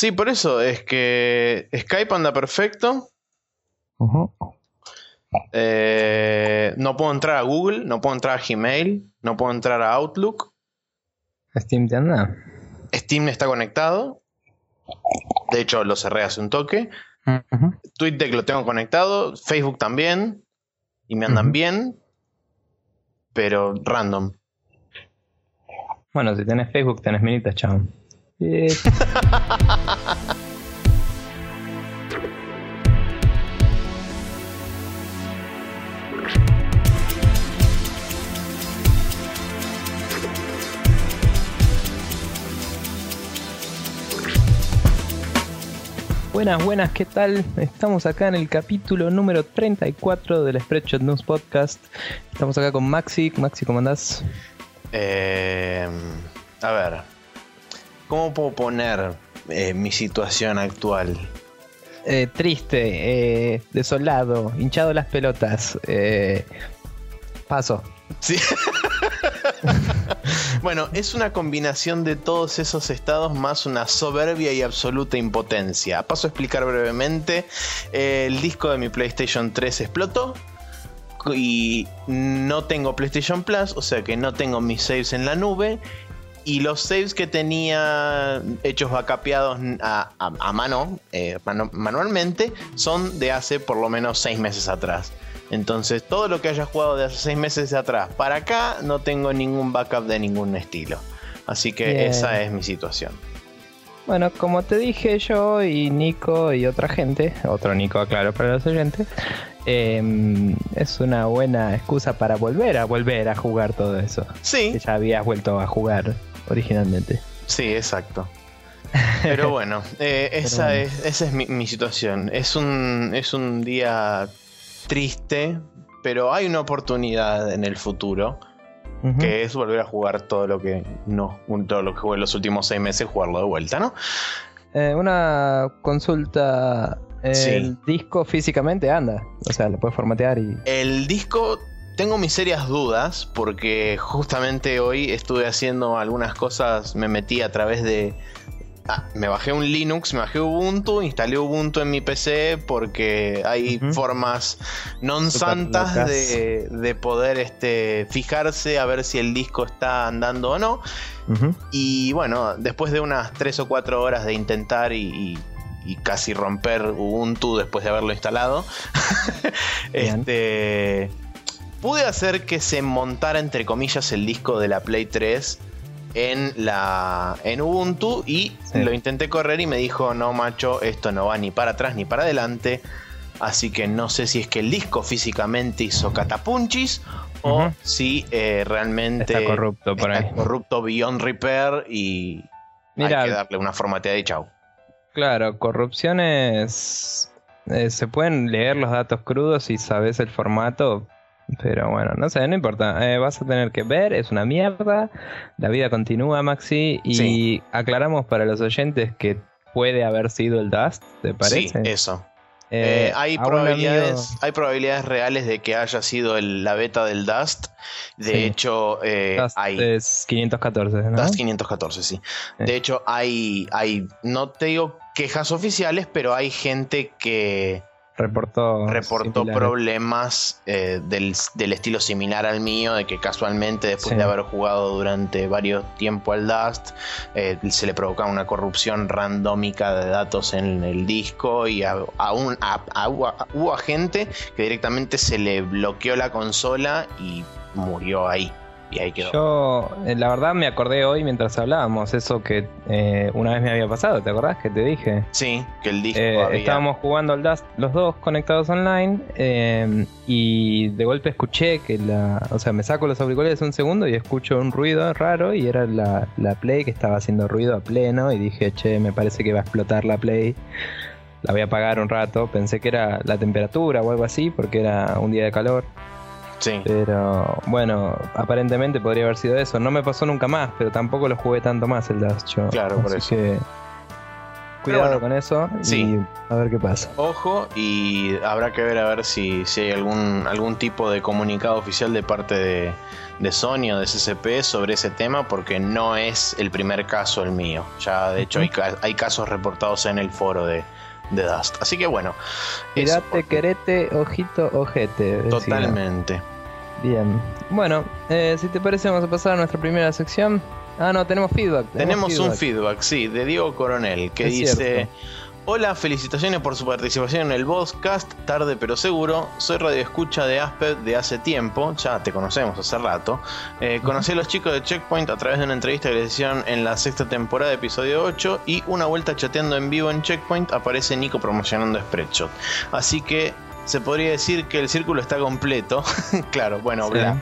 Sí, por eso es que Skype anda perfecto. Eh, no puedo entrar a Google, no puedo entrar a Gmail, no puedo entrar a Outlook. Steam te anda. Steam está conectado. De hecho, lo cerré hace un toque. Twitter lo tengo conectado. Facebook también. Y me andan bien. Pero random. Bueno, si tenés Facebook, tenés minitas, chao. Buenas, buenas, ¿qué tal? Estamos acá en el capítulo número 34 del Spreadshot News Podcast. Estamos acá con Maxi. Maxi, ¿cómo andás? Eh, a ver, ¿cómo puedo poner eh, mi situación actual? Eh, triste, desolado, hinchado las pelotas. paso. Sí. bueno, es una combinación de todos esos estados más una soberbia y absoluta impotencia. Paso a explicar brevemente. el disco de mi PlayStation 3 explotó y no tengo PlayStation Plus, o sea que no tengo mis saves en la nube. Y los saves que tenía hechos backupeados a, a, mano, eh, manualmente, son de hace por lo menos 6 meses atrás. Entonces, todo lo que haya jugado de hace 6 meses atrás para acá, no tengo ningún backup de ningún estilo. Así que esa es mi situación. Bueno, como te dije yo y Nico y otra gente, otro Nico, claro, para los oyentes, em, es una buena excusa para volver a volver a jugar todo eso. Sí. Que ya habías vuelto a jugar originalmente. Sí, exacto. Pero bueno, eh, esa, Es, esa es mi, situación. Es un, es un día triste, pero hay una oportunidad en el futuro. Que es volver a jugar todo lo que no, todo lo que jugué en los últimos seis meses, jugarlo de vuelta, ¿no? Eh, una consulta. El disco físicamente anda. O sea, lo puedes formatear y. El disco tengo mis serias dudas porque justamente hoy estuve haciendo algunas cosas, me metí a través de, Ah, me bajé un Linux, me bajé Ubuntu, instalé Ubuntu en mi PC porque hay formas non santas de, poder este, fijarse a ver si el disco está andando o no. Y bueno, después de unas 3 o 4 horas de intentar y, casi romper Ubuntu después de haberlo instalado, este, pude hacer que se montara entre comillas el disco de la Play 3 en la en Ubuntu y lo intenté correr y me dijo, "No, macho, esto no va ni para atrás ni para adelante." Así que no sé si es que el disco físicamente hizo catapunchis o si eh, realmente está corrupto por está corrupto beyond repair y hay que darle una formateada y chau. Claro, corrupciones eh, se pueden leer los datos crudos y sabes el formato, pero bueno, no sé, no importa. Eh, vas a tener que ver, es una mierda. La vida continúa, Maxi. Y aclaramos para los oyentes que puede haber sido el Dust, ¿te parece? Sí, eso. Eh, eh, hay, probabilidades, hay probabilidades reales de que haya sido la beta del Dust. De hecho, Dust hay. Es 514, ¿no? Dust 514, sí. De hecho, hay, hay. No te digo quejas oficiales, pero hay gente que reportó, reportó problemas eh, del, estilo similar al mío, de que casualmente después de haber jugado durante varios tiempo al Dust, eh, se le provocaba una corrupción randómica de datos en el disco y aún hubo gente que directamente se le bloqueó la consola y murió ahí. Y ahí quedó. Yo, eh, la verdad, me acordé hoy mientras hablábamos, eso que eh, una vez me había pasado, ¿te acordás que te dije? Sí, que el disco. Eh, estábamos jugando al Dust los dos conectados online y de golpe escuché que la. O sea, me saco los auriculares un segundo y escucho un ruido raro y era la, la Play que estaba haciendo ruido a pleno y dije, che, me parece que va a explotar la Play la voy a apagar un rato. Pensé que era la temperatura o algo así, porque era un día de calor. Pero bueno, aparentemente podría haber sido eso. No me pasó nunca más, pero tampoco lo jugué tanto más el Dust Claro, por eso. Cuidado con eso y a ver qué pasa. Ojo, y habrá que ver a ver si, si hay algún, algún tipo de comunicado oficial de parte de, de Sony o de SCP sobre ese tema, porque no es el primer caso el mío. Ya de hecho hay, hay casos reportados en el foro de, de Dust. Así que bueno. Mirate, querete, ojito, ojete. Totalmente. Bien. Bueno, eh, si te parece, vamos a pasar a nuestra primera sección. Ah, no, tenemos feedback. Tenemos, un feedback, sí, de Diego Coronel, que dice... Hola, felicitaciones por su participación en el podcast, tarde pero seguro. Soy radio escucha de Asped de hace tiempo, ya te conocemos hace rato. Eh, conocí a los chicos de Checkpoint a través de una entrevista que les hicieron en la sexta temporada, episodio 8, y una vuelta chateando en vivo en Checkpoint aparece Nico promocionando Spreadshot. Así que se podría decir que el círculo está completo. claro, bueno, bla.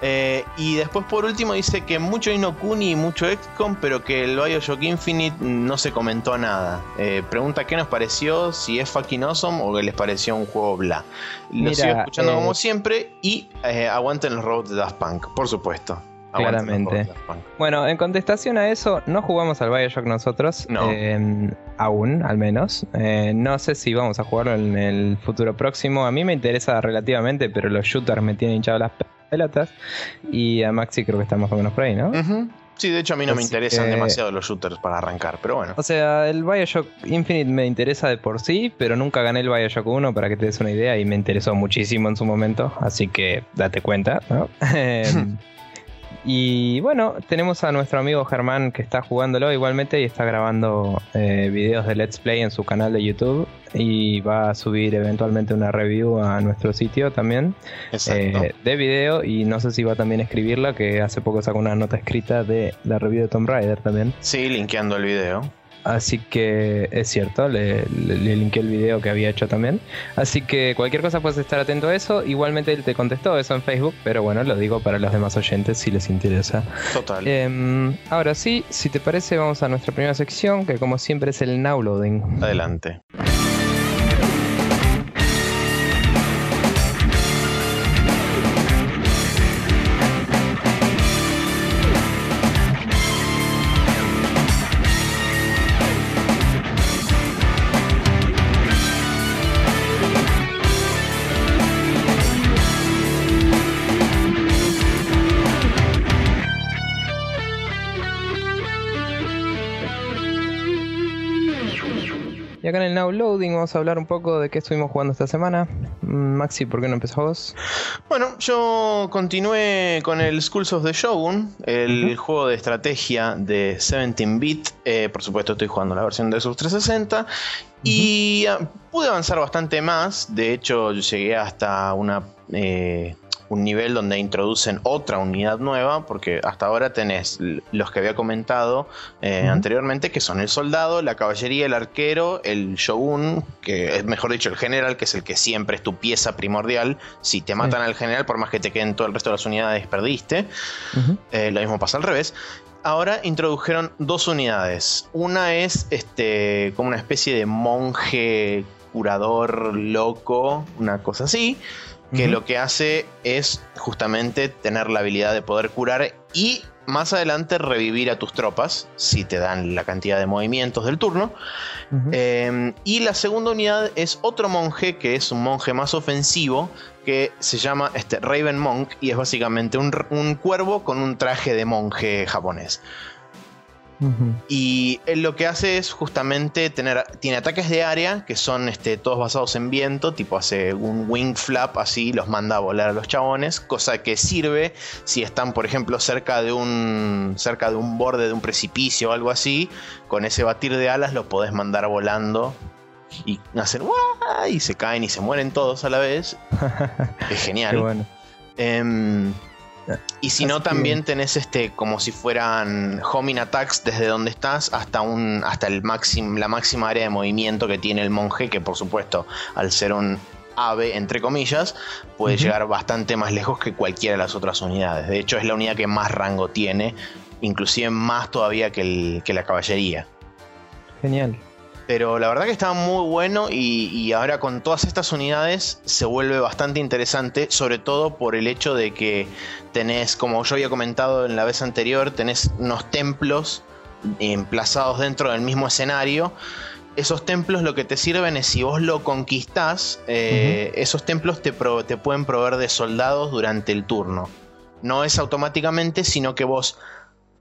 Eh, y después por último dice que mucho Inokuni y mucho XCOM, pero que el Bioshock Infinite no se comentó nada. Eh, pregunta qué nos pareció, si es fucking awesome o que les pareció un juego bla. Lo sigo escuchando como eh, siempre y aguanten los robots de Daft Punk, por supuesto. Claramente. Bueno, en contestación a eso, no jugamos al Bioshock nosotros. No. aún, al menos. no sé si vamos a jugarlo en el futuro próximo. A mí me interesa relativamente, pero los shooters me tienen hinchado las pelotas. Y a Maxi creo que está más o menos por ahí, ¿no? Sí, de hecho a mí no me interesan demasiado los shooters para arrancar, pero bueno. O sea, el Bioshock Infinite me interesa de por sí, pero nunca gané el Bioshock 1 para que te des una idea y me interesó muchísimo en su momento, así que date cuenta, ¿no? Y bueno, tenemos a nuestro amigo Germán que está jugándolo igualmente y está grabando eh, videos de Let's Play en su canal de YouTube y va a subir eventualmente una review a nuestro sitio también eh, de video y no sé si va también a escribirla que hace poco sacó una nota escrita de la review de Tomb Raider también. Sí, linkeando el video. Así que es cierto, le, le, linké el video que había hecho también. Así que cualquier cosa puedes estar atento a eso. Igualmente él te contestó eso en Facebook, pero bueno, lo digo para los demás oyentes si les interesa. Total. Em, ahora sí, si te parece, vamos a nuestra primera sección, que como siempre es el now loading. Adelante. Y acá en el Now Loading vamos a hablar un poco de qué estuvimos jugando esta semana. Mm, Maxi, ¿por qué no empezó vos? Bueno, yo continué con el Schools of the Shogun, el juego de estrategia de 17-bit. Eh, por supuesto, estoy jugando la versión de sus 360. Y ah, pude avanzar bastante más. De hecho, llegué hasta una. Eh, un nivel donde introducen otra unidad nueva, porque hasta ahora tenés los que había comentado eh, anteriormente, que son el soldado, la caballería, el arquero, el shogun, que es mejor dicho el general, que es el que siempre es tu pieza primordial. Si te matan al general, por más que te queden todo el resto de las unidades, perdiste. Eh, lo mismo pasa al revés ahora introdujeron dos unidades. Una es este como una especie de monje curador loco, una cosa así que lo que hace es justamente tener la habilidad de poder curar y más adelante revivir a tus tropas, si te dan la cantidad de movimientos del turno. Em, y la segunda unidad es otro monje, que es un monje más ofensivo, que se llama este, Raven Monk, y es básicamente un, un cuervo con un traje de monje japonés. Y él lo que hace es justamente tener. Tiene ataques de área que son este, todos basados en viento. Tipo hace un wing flap así, los manda a volar a los chabones. Cosa que sirve si están, por ejemplo, cerca de un. cerca de un borde de un precipicio o algo así. Con ese batir de alas los podés mandar volando. Y hacen y se caen y se mueren todos a la vez. es genial. Qué bueno. Em, y si no, también tenés este como si fueran homing attacks desde donde estás hasta un hasta el la máxima área de movimiento que tiene el monje, que por supuesto, al ser un ave, entre comillas, puede llegar bastante más lejos que cualquiera de las otras unidades. De hecho, es la unidad que más rango tiene, inclusive más todavía que, que la caballería. Genial. Pero la verdad que está muy bueno y, ahora con todas estas unidades se vuelve bastante interesante, sobre todo por el hecho de que tenés, como yo había comentado en la vez anterior, tenés unos templos emplazados dentro del mismo escenario. Esos templos lo que te sirven es si vos lo conquistás, eh, esos templos te, te pueden proveer de soldados durante el turno. No es automáticamente, sino que vos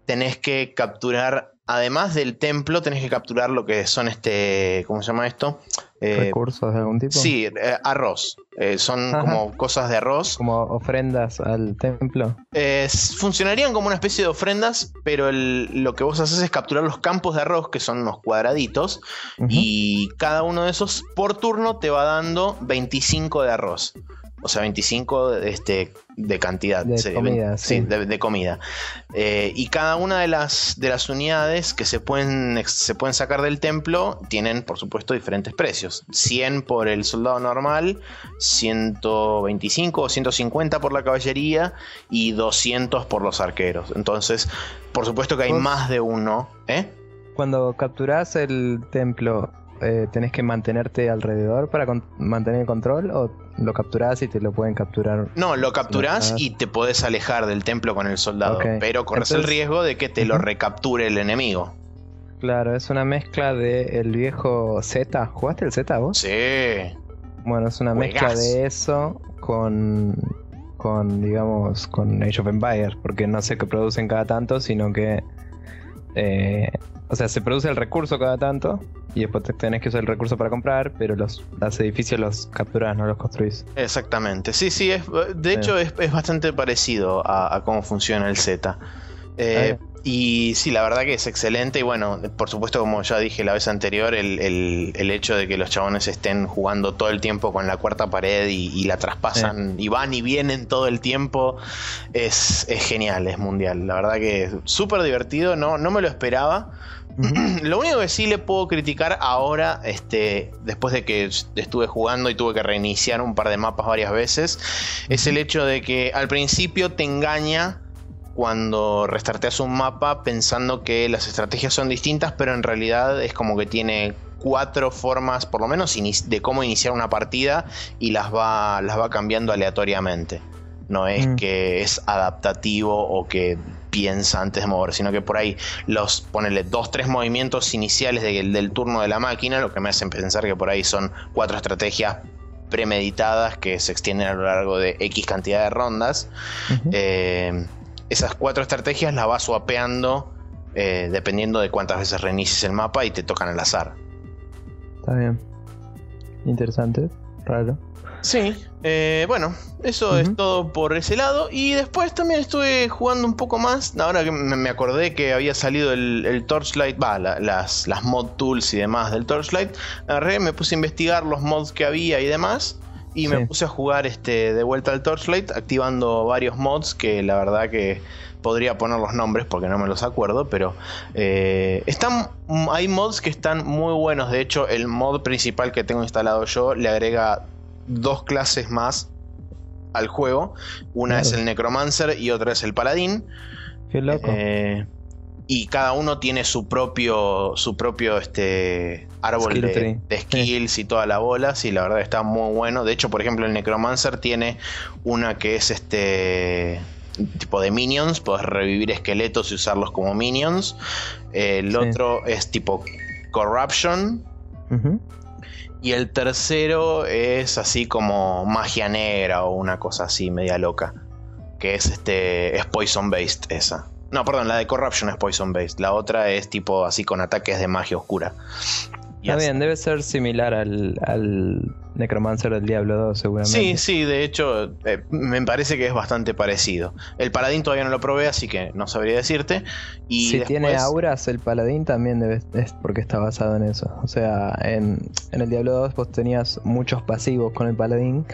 tenés que capturar además del templo, tenés que capturar lo que son este. ¿Cómo se llama esto? Eh, ¿Recursos de algún tipo? Sí, eh, arroz. Eh, son como cosas de arroz. Como ofrendas al templo. funcionarían como una especie de ofrendas, pero lo que vos haces es capturar los campos de arroz, que son unos cuadraditos, y cada uno de esos por turno te va dando 25 de arroz. O sea, 25 este, de cantidad. De comida. Sí, De, comida. Eh, y cada una de las, de las unidades que se pueden, se pueden sacar del templo tienen, por supuesto, diferentes precios. 100 por el soldado normal, 125 o 150 por la caballería y 200 por los arqueros. Entonces, por supuesto que hay más de uno. ¿eh? Cuando capturas el templo, eh, tenés que mantenerte alrededor para mantener el control o lo capturás y te lo pueden capturar. No, lo capturás y te podés alejar del templo con el soldado, pero corres el riesgo de que te lo recapture el enemigo. Claro, es una mezcla de el viejo Z. ¿Jugaste el Z vos? Sí. Bueno, es una mezcla de eso con con digamos con Age of Empires, porque no sé qué producen cada tanto, sino que eh, o sea, se produce el recurso cada tanto y después tenés que usar el recurso para comprar, pero los, edificios los capturás, no los construís. Exactamente. Sí, sí, es, de hecho es, bastante parecido a, cómo funciona el Z. Eh, y sí, la verdad que es excelente. Y bueno, por supuesto, como ya dije la vez anterior, el, hecho de que los chabones estén jugando todo el tiempo con la cuarta pared y, la traspasan y van y vienen todo el tiempo es, es genial, es mundial. La verdad que es súper divertido, no, no me lo esperaba. Lo único que sí le puedo criticar ahora, este, después de que estuve jugando y tuve que reiniciar un par de mapas varias veces, es el hecho de que al principio te engaña cuando restarteas un mapa pensando que las estrategias son distintas, pero en realidad es como que tiene cuatro formas, por lo menos, de cómo iniciar una partida y las va, las va cambiando aleatoriamente. No es mm. que es adaptativo o que piensa antes de mover, sino que por ahí los ponele dos, tres movimientos iniciales del turno de la máquina, lo que me hacen pensar que por ahí son cuatro estrategias premeditadas que se extienden a lo largo de X cantidad de rondas. Eh, esas cuatro estrategias las vas swapeando eh, dependiendo de cuántas veces reinicies el mapa y te tocan al azar. Está bien. Interesante, raro. Sí, eh, bueno, eso es todo por ese lado. Y después también estuve jugando un poco más. Ahora que me acordé que había salido el, Torchlight, va, las, las mod tools y demás del Torchlight. Agarré, me puse a investigar los mods que había y demás. Y me puse a jugar este, de vuelta al Torchlight, activando varios mods que la verdad que podría poner los nombres porque no me los acuerdo, pero eh, están, hay mods que están muy buenos. De hecho, el mod principal que tengo instalado yo le agrega dos clases más al juego. Una es el Necromancer y otra es el Paladín. Qué loco. Eh, y cada uno tiene su propio su propio este árbol de, skills y toda la bola. Sí la verdad está muy bueno. De hecho por ejemplo el necromancer tiene una que es este tipo de minions. Puedes revivir esqueletos y usarlos como minions. El otro es tipo corruption. Y el tercero es así como magia negra o una cosa así media loca que es este es poison based esa no, perdón, la de Corruption es Poison Based. La otra es tipo así con ataques de magia oscura. Está bien, debe ser similar al, al Necromancer del Diablo 2, seguramente. Sí, sí, de hecho, eh, me parece que es bastante parecido. El Paladín todavía no lo probé, así que no sabría decirte. Y si tiene auras, el Paladín también debe, es porque está basado en eso. O sea, en, el Diablo 2 vos tenías muchos pasivos con el Paladín,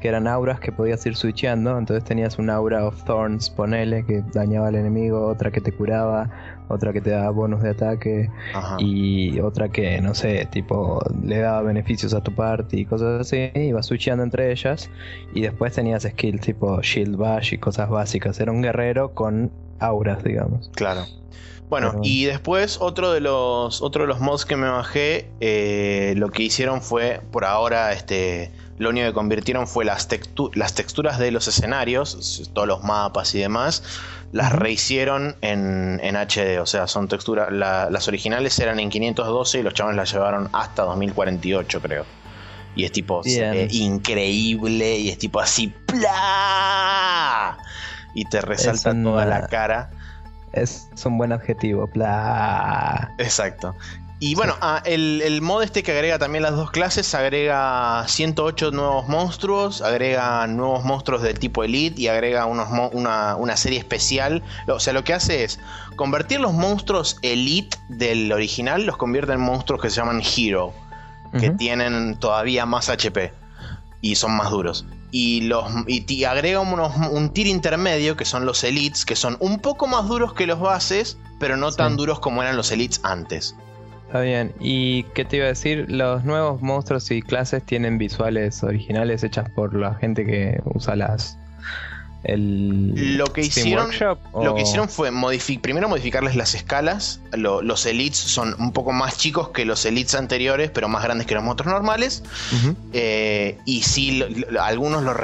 que eran auras que podías ir switchando. Entonces tenías un aura of Thorns, ponele, que dañaba al enemigo, otra que te curaba, otra que te daba bonus de ataque, y otra que, no sé, tipo, le daba beneficios a tu party y cosas así, ibas switchando entre ellas y después tenías skills tipo Shield Bash y cosas básicas. Era un guerrero con auras, digamos. Claro. Bueno, Pero- y después otro de los otro de los mods que me bajé, eh, lo que hicieron fue, por ahora, este, lo único que convirtieron fue las, textu- las texturas de los escenarios, todos los mapas y demás, las rehicieron en, en HD, o sea, son texturas, la- las originales eran en 512 y los chavales las llevaron hasta 2048, creo. Y es tipo increíble y es tipo así, ¡plá! Y te resalta una- toda la cara. Es, es un buen adjetivo. Bla. Exacto. Y bueno, ah, el, el mod este que agrega también las dos clases, agrega 108 nuevos monstruos, agrega nuevos monstruos del tipo Elite y agrega unos una, una serie especial. O sea, lo que hace es convertir los monstruos Elite del original, los convierte en monstruos que se llaman Hero, que tienen todavía más HP y son más duros. Y, los, y ti- agrega unos, un tier intermedio, que son los Elites, que son un poco más duros que los bases, pero no Sí. tan duros como eran los Elites antes. Está bien. ¿Y qué te iba a decir? Los nuevos monstruos y clases tienen visuales originales hechas por la gente que usa las. El Lo que hicieron- Workshop, Lo que hicieron fue primero modificarles las escalas. Lo- los elites son un poco más chicos que los elites anteriores, pero más grandes que los monstruos normales. Eh, y sí, lo- algunos los,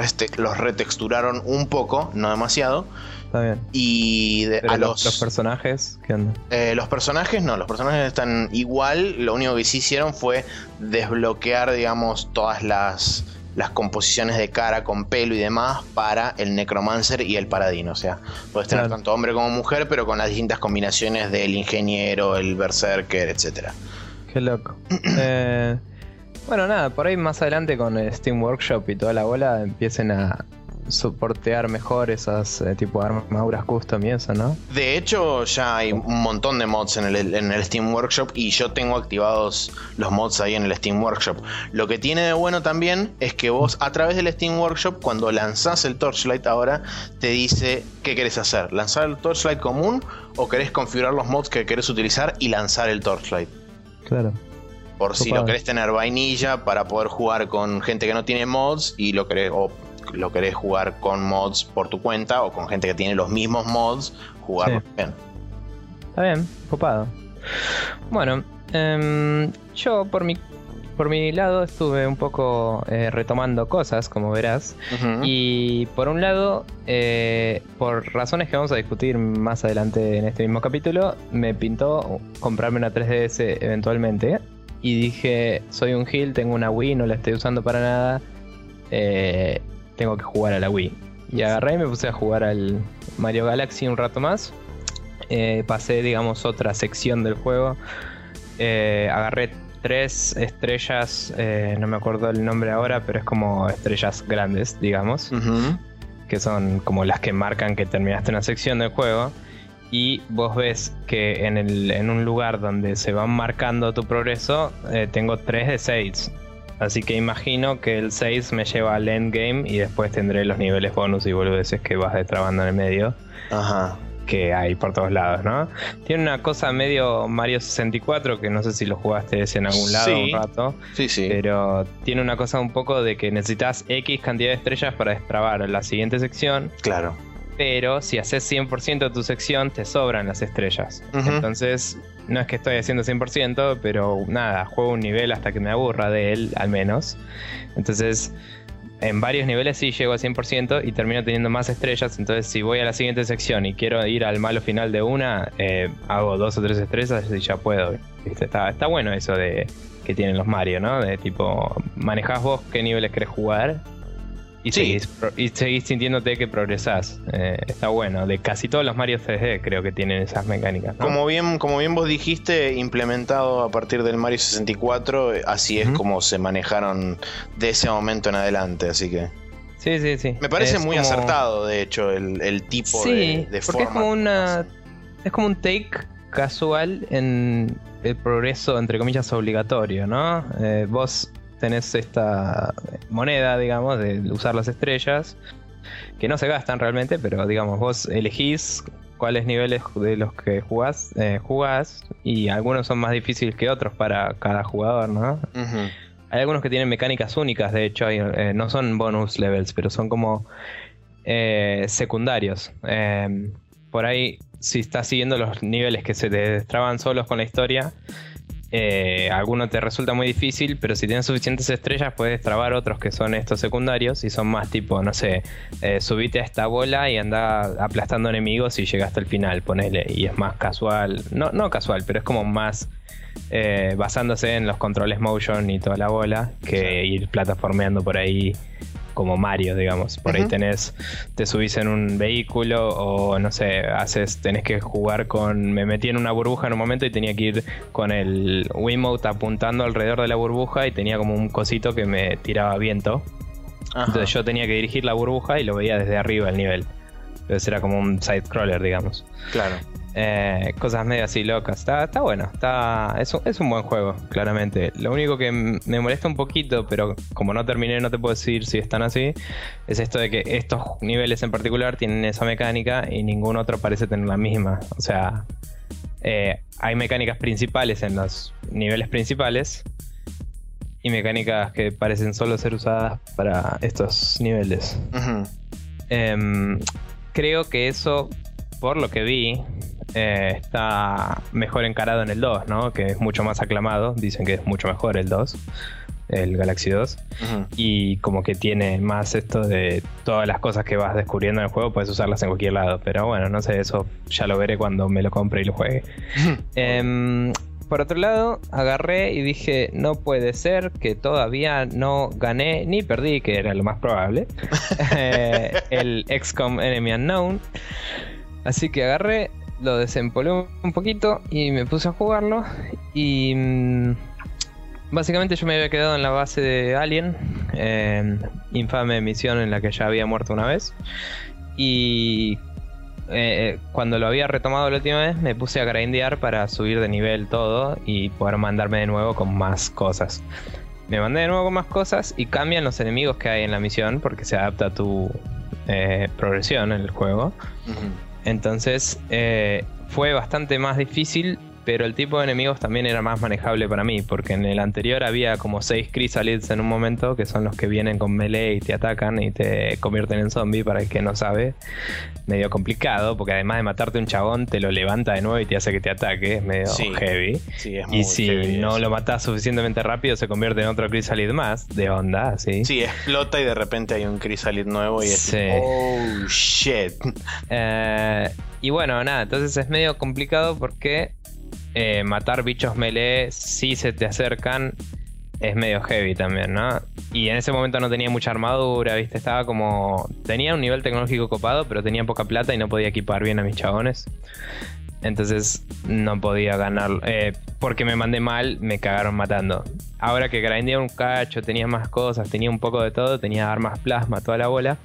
retexturaron un poco, no demasiado. Está bien. Y de- a los, los, los personajes, ¿qué onda? eh, los personajes no, los personajes están igual. Lo único que sí hicieron fue desbloquear, digamos, todas las, las composiciones de cara con pelo y demás para el Necromancer y el Paradino. O sea, puedes tener Claro. tanto hombre como mujer, pero con las distintas combinaciones del ingeniero, el berserker, etcétera. Qué loco. Eh, bueno, nada, por ahí más adelante con Steam Workshop y toda la bola empiecen a soportear mejor esas eh, tipo de armaduras custom y eso, ¿no? De hecho, ya hay un montón de mods en el, en el Steam Workshop y yo tengo activados los mods ahí en el Steam Workshop. Lo que tiene de bueno también es que vos a través del Steam Workshop, cuando lanzás el Torchlight ahora, te dice qué querés hacer. ¿Lanzar el Torchlight común o querés configurar los mods que querés utilizar y lanzar el Torchlight? Claro. Por si lo querés tener vainilla para poder jugar con gente que no tiene mods y lo querés, o lo querés jugar con mods por tu cuenta o con gente que tiene los mismos mods, jugarlo Sí. bien. Está bien, copado. Bueno, em, yo por mi, por mi lado estuve un poco eh, retomando cosas, como verás. Y por un lado, eh, por razones que vamos a discutir más adelante en este mismo capítulo, me pintó comprarme una 3DS eventualmente. Y dije, soy un Gil, tengo una Wii, no la estoy usando para nada. eh, tengo que jugar a la Wii. Y agarré y me puse a jugar al Mario Galaxy un rato más. Eh, pasé, digamos, otra sección del juego. Eh, agarré tres estrellas, eh, no me acuerdo el nombre ahora, pero es como estrellas grandes, digamos, que son como las que marcan que terminaste una sección del juego. Y vos ves que en, el, en un lugar donde se van marcando tu progreso, eh, tengo 3 de 6. Así que imagino que el 6 me lleva al endgame y después tendré los niveles bonus y boludeces que vas destrabando en el medio Ajá. que hay por todos lados, ¿no? Tiene una cosa medio Mario 64, que no sé si lo jugaste ese en algún lado Sí. un rato, Sí, sí. pero tiene una cosa un poco de que necesitas X cantidad de estrellas para destrabar la siguiente sección, Claro. Pero si haces 100% de tu sección te sobran las estrellas. Entonces, no es que estoy haciendo 100%, pero nada, juego un nivel hasta que me aburra de él, al menos. Entonces, en varios niveles sí llego a 100% y termino teniendo más estrellas. Entonces, si voy a la siguiente sección y quiero ir al malo final de una, eh, hago dos o tres estrellas y ya puedo. ¿viste? Está, está bueno eso de que tienen los Mario, ¿no? De tipo, manejás vos qué niveles querés jugar y, Sí. seguís, y seguís sintiéndote que progresás. Eh, está bueno. De casi todos los Mario 3D creo que tienen esas mecánicas. ¿no? Como bien, como bien vos dijiste, implementado a partir del Mario 64, eh, así es como se manejaron de ese momento en adelante, así que Sí, sí, sí. me parece Es muy como- acertado, de hecho, el, el tipo Sí, de, de porque es como una. Es como un take casual en el progreso, entre comillas, obligatorio, ¿no? Eh, vos tenés esta moneda, digamos, de usar las estrellas, que no se gastan realmente, pero digamos, vos elegís cuáles niveles de los que jugás, eh, jugás, y algunos son más difíciles que otros para cada jugador, ¿no? Hay algunos que tienen mecánicas únicas, de hecho, eh, no son bonus levels, pero son como eh, secundarios. Eh, por ahí, si estás siguiendo los niveles que se te destraban solos con la historia, eh, alguno te resulta muy difícil, pero si tienes suficientes estrellas puedes trabar otros que son estos secundarios y son más tipo, no sé, eh, subite a esta bola y anda aplastando enemigos y llegaste al final, ponele, y es más casual, no, no casual, pero es como más eh, basándose en los controles motion y toda la bola que ir plataformeando por ahí como Mario, digamos. Por ahí tenés, te subís en un vehículo o no sé, haces, tenés que jugar con. Me metí en una burbuja en un momento y tenía que ir con el Wiimote apuntando alrededor de la burbuja y tenía como un cosito que me tiraba viento. Entonces yo tenía que dirigir la burbuja y lo veía desde arriba el nivel. Entonces era como un side scroller, digamos. Claro. Eh, cosas medio así locas. Está, está bueno, está, es, un, es un buen juego, claramente. Lo único que me molesta un poquito, pero como no terminé, no te puedo decir si están así, es esto de que estos niveles en particular tienen esa mecánica y ningún otro parece tener la misma. O sea, eh, hay mecánicas principales en los niveles principales y mecánicas que parecen solo ser usadas para estos niveles. Em, creo que eso, por lo que vi, eh, está mejor encarado en el 2, ¿no? Que es mucho más aclamado. Dicen que es mucho mejor el 2, el Galaxy 2. Y como que tiene más esto de todas las cosas que vas descubriendo en el juego, puedes usarlas en cualquier lado. Pero bueno, no sé, eso ya lo veré cuando me lo compre y lo juegue. Em, por otro lado, agarré y dije, no puede ser que todavía no gané ni perdí, que era lo más probable, eh, el XCOM Enemy Unknown. Así que agarré, lo desempolé un poquito y me puse a jugarlo. Y mm, básicamente yo me había quedado en la base de Alien, infame misión en la que ya había muerto una vez. Y eh, cuando lo había retomado la última vez, me puse a grindear para subir de nivel todo y poder mandarme de nuevo con más cosas. Me mandé de nuevo con más cosas y cambian los enemigos que hay en la misión porque se adapta a tu eh, progresión en el juego. Entonces eh, fue bastante más difícil pero el tipo de enemigos también era más manejable para mí, porque en el anterior había como 6 chrysalids en un momento, que son los que vienen con melee y te atacan y te convierten en zombie, para el que no sabe. Medio complicado, porque además de matarte un chabón, te lo levanta de nuevo y te hace que te ataque, es medio heavy. y si no lo matas suficientemente rápido, se convierte en otro chrysalid más, de onda, ¿sí? Sí, explota y de repente hay un chrysalid nuevo y es oh shit. Eh, y bueno, nada, entonces es medio complicado porque eh, matar bichos melee si se te acercan es medio heavy también, ¿no? Y en ese momento no tenía mucha armadura, ¿viste? Estaba como... Tenía un nivel tecnológico copado, pero tenía poca plata y no podía equipar bien a mis chabones. Entonces no podía ganar. Eh, porque me mandé mal, me cagaron matando. Ahora que grindé un cacho, tenía más cosas, tenía un poco de todo, tenía armas plasma, toda la bola.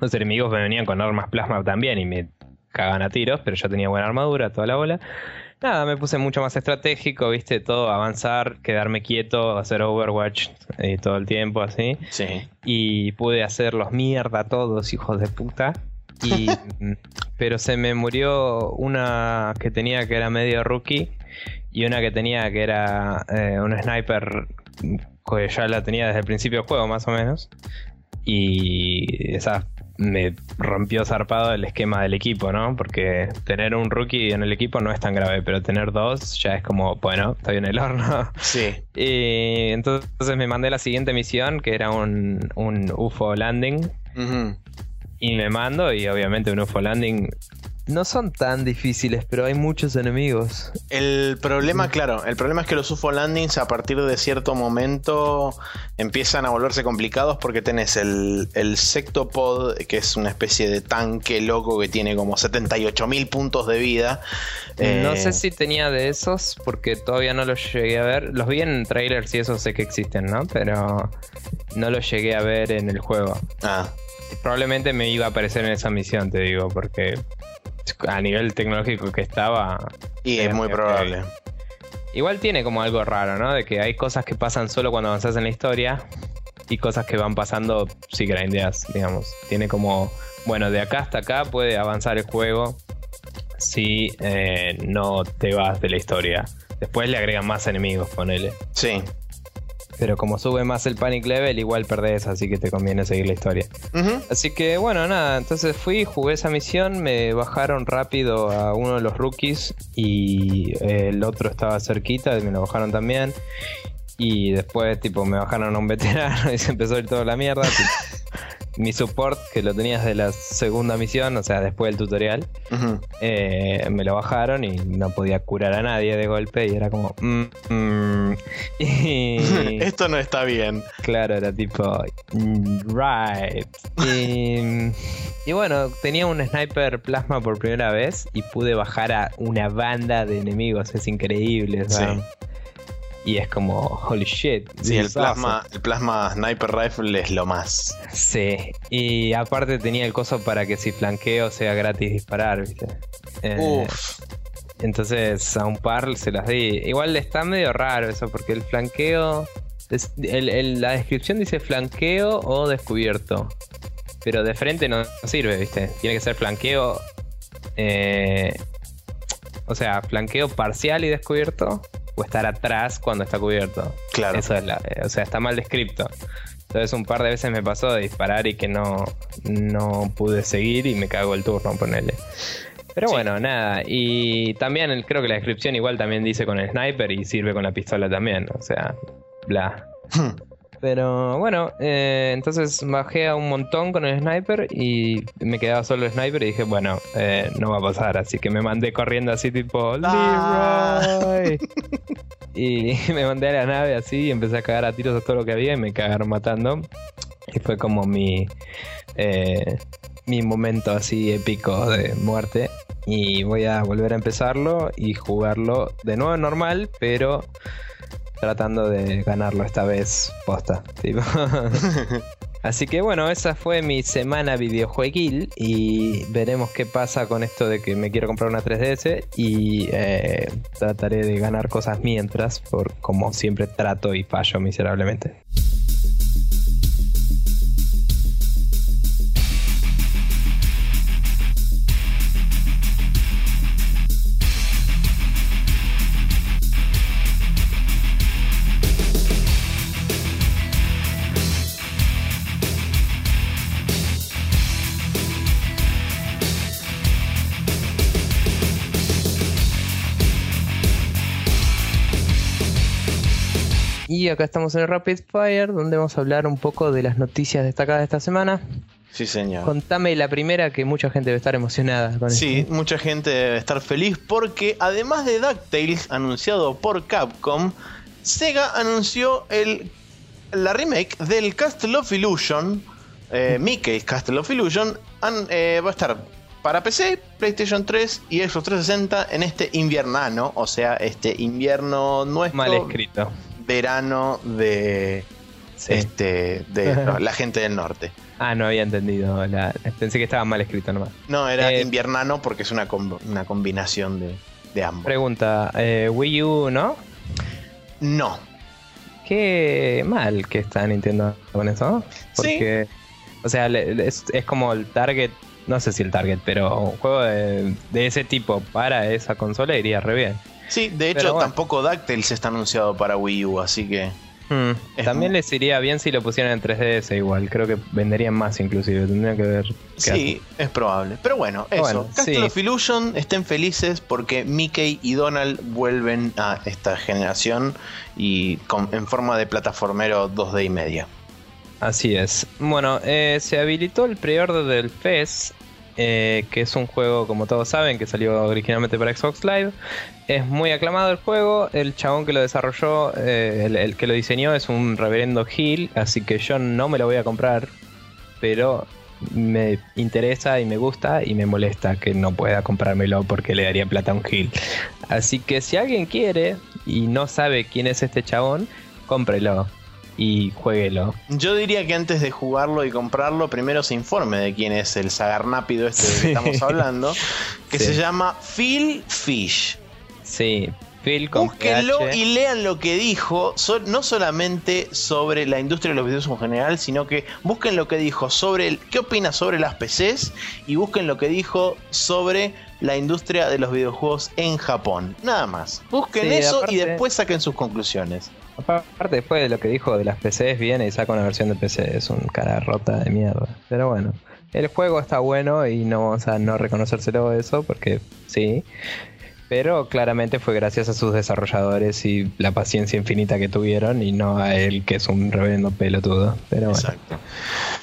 Los enemigos me venían con armas plasma también y me cagan a tiros, pero yo tenía buena armadura, toda la bola. Nada, me puse mucho más estratégico, viste, todo, avanzar, quedarme quieto, hacer Overwatch eh, todo el tiempo, así. Sí. Y pude hacerlos mierda todos, hijos de puta. Y, pero se me murió una que tenía que era medio rookie y una que tenía que era eh, un sniper que ya la tenía desde el principio del juego, más o menos. Y esa me rompió zarpado el esquema del equipo, ¿no? Porque tener un rookie en el equipo no es tan grave, pero tener dos ya es como, bueno, estoy en el horno. Sí. Y entonces me mandé la siguiente misión, que era un, un UFO landing. Y me mando, y obviamente un UFO landing no son tan difíciles, pero hay muchos enemigos. El problema, claro, el problema es que los UFO landings a partir de cierto momento empiezan a volverse complicados porque tenés el, el Sectopod, que es una especie de tanque loco que tiene como 78.000 puntos de vida. No eh, sé si tenía de esos porque todavía no los llegué a ver. Los vi en trailers y eso sé que existen, ¿no? Pero no los llegué a ver en el juego. Ah. Probablemente me iba a aparecer en esa misión, te digo, porque a nivel tecnológico que estaba. Y es muy probable. Igual tiene como algo raro, ¿no? De que hay cosas que pasan solo cuando avanzas en la historia y cosas que van pasando si grindeas, digamos. Tiene como, bueno, de acá hasta acá puede avanzar el juego si eh, no te vas de la historia. Después le agregan más enemigos, ponele. Sí. Pero como sube más el panic level, igual perdés, así que te conviene seguir la historia. Así que bueno, nada, entonces fui, jugué esa misión, me bajaron rápido a uno de los rookies y el otro estaba cerquita, y me lo bajaron también. Y después, tipo, me bajaron a un veterano y se empezó a ir toda la mierda. mi support, que lo tenías de la segunda misión, o sea, después del tutorial, eh, me lo bajaron y no podía curar a nadie de golpe y era como... Mm, mm". Esto no está bien. Claro, era tipo... Right. Y, bueno, tenía un sniper plasma por primera vez y pude bajar a una banda de enemigos, es increíble. ¿sabes? Y es como, holy shit. Sí, el plasma, el plasma sniper rifle es lo más. Sí, y aparte tenía el coso para que si flanqueo sea gratis disparar, ¿viste? Eh, entonces a un par se las di. Igual está medio raro eso, porque el flanqueo. la descripción dice flanqueo o descubierto. Pero de frente no sirve, ¿viste? Tiene que ser flanqueo. Eh, o sea, flanqueo parcial y descubierto o estar atrás cuando está cubierto. Claro. Eso es la, eh, o sea, está mal descrito. Entonces un par de veces me pasó de disparar y que no, no pude seguir y me cago el turno, ponerle. Pero bueno, nada. Y también creo que la descripción igual también dice con el sniper y sirve con la pistola también. O sea, bla. Hmm. Pero bueno, eh, entonces bajé a un montón con el sniper y me quedaba solo el sniper y dije, bueno, eh, no va a pasar. Así que me mandé corriendo así tipo, Leroy. y me mandé a la nave así y empecé a cagar a tiros a todo lo que había y me cagaron matando. Y fue como mi, eh, mi momento así épico de muerte. Y voy a volver a empezarlo y jugarlo de nuevo normal, pero tratando de ganarlo esta vez posta. Así que bueno, esa fue mi semana videojueguil y veremos qué pasa con esto de que me quiero comprar una 3DS y eh, trataré de ganar cosas mientras, por como siempre trato y fallo miserablemente. Y acá estamos en el Rapid Fire, donde vamos a hablar un poco de las noticias destacadas de esta semana. Sí, señor. Contame la primera que mucha gente debe estar emocionada con Sí, mucha gente debe estar feliz porque además de DuckTales anunciado por Capcom, Sega anunció el, la remake del Castle of Illusion, eh, Mickey's Castle of Illusion, eh, va a estar para PC, PlayStation 3 y Xbox 360 en este inviernano, o sea, este invierno nuestro. Mal escrito verano de este de la gente del norte. Ah, no había entendido. pensé que estaba mal escrito nomás. No, era eh, inviernano porque es una, una combinación de, de, ambos. Pregunta, eh, Wii U, ¿no? No. Qué mal que está Nintendo con eso. Porque, o sea, es, como el target, no sé si el target, pero un juego de, de ese tipo para esa consola iría re bien. Sí, de hecho tampoco DuckTales está anunciado para Wii U, así que... Hmm. También les iría bien si lo pusieran en 3DS igual, creo que venderían más inclusive, tendría que ver. Sí, es probable. Pero bueno, eso. Castle of Illusion, estén felices porque Mickey y Donald vuelven a esta generación y en forma de plataformero 2D y media. Así es. Bueno, eh, se habilitó el pre-order del FES eh, que es un juego, como todos saben, que salió originalmente para Xbox Live. Es muy aclamado el juego. El chabón que lo desarrolló, eh, el, que lo diseñó, es un reverendo Hill, así que yo no me lo voy a comprar, pero me interesa y me gusta y me molesta que no pueda comprármelo porque le daría plata a un Hill. Así que si alguien quiere y no sabe quién es este chabón, cómprelo y jueguelo. Yo diría que antes de jugarlo y comprarlo, primero se informe de quién es el sagarnápido este de que estamos hablando, que se llama Phil Fish. Sí, Phil con Búsquenlo y lean lo que dijo, no solamente sobre la industria de los videos en general, sino que busquen lo que dijo sobre el, qué opina sobre las PCs y busquen lo que dijo sobre la industria de los videojuegos en Japón. Nada más. Busquen Sí, eso y después saquen sus conclusiones. Aparte, después de lo que dijo de las PCs, viene y saca una versión de PC. Es un cara rota de mierda. Pero bueno, el juego está bueno y no vamos a no reconocérselo eso porque sí. Pero claramente fue gracias a sus desarrolladores y la paciencia infinita que tuvieron y no a él que es un reverendo pelotudo. Pero bueno, Exacto.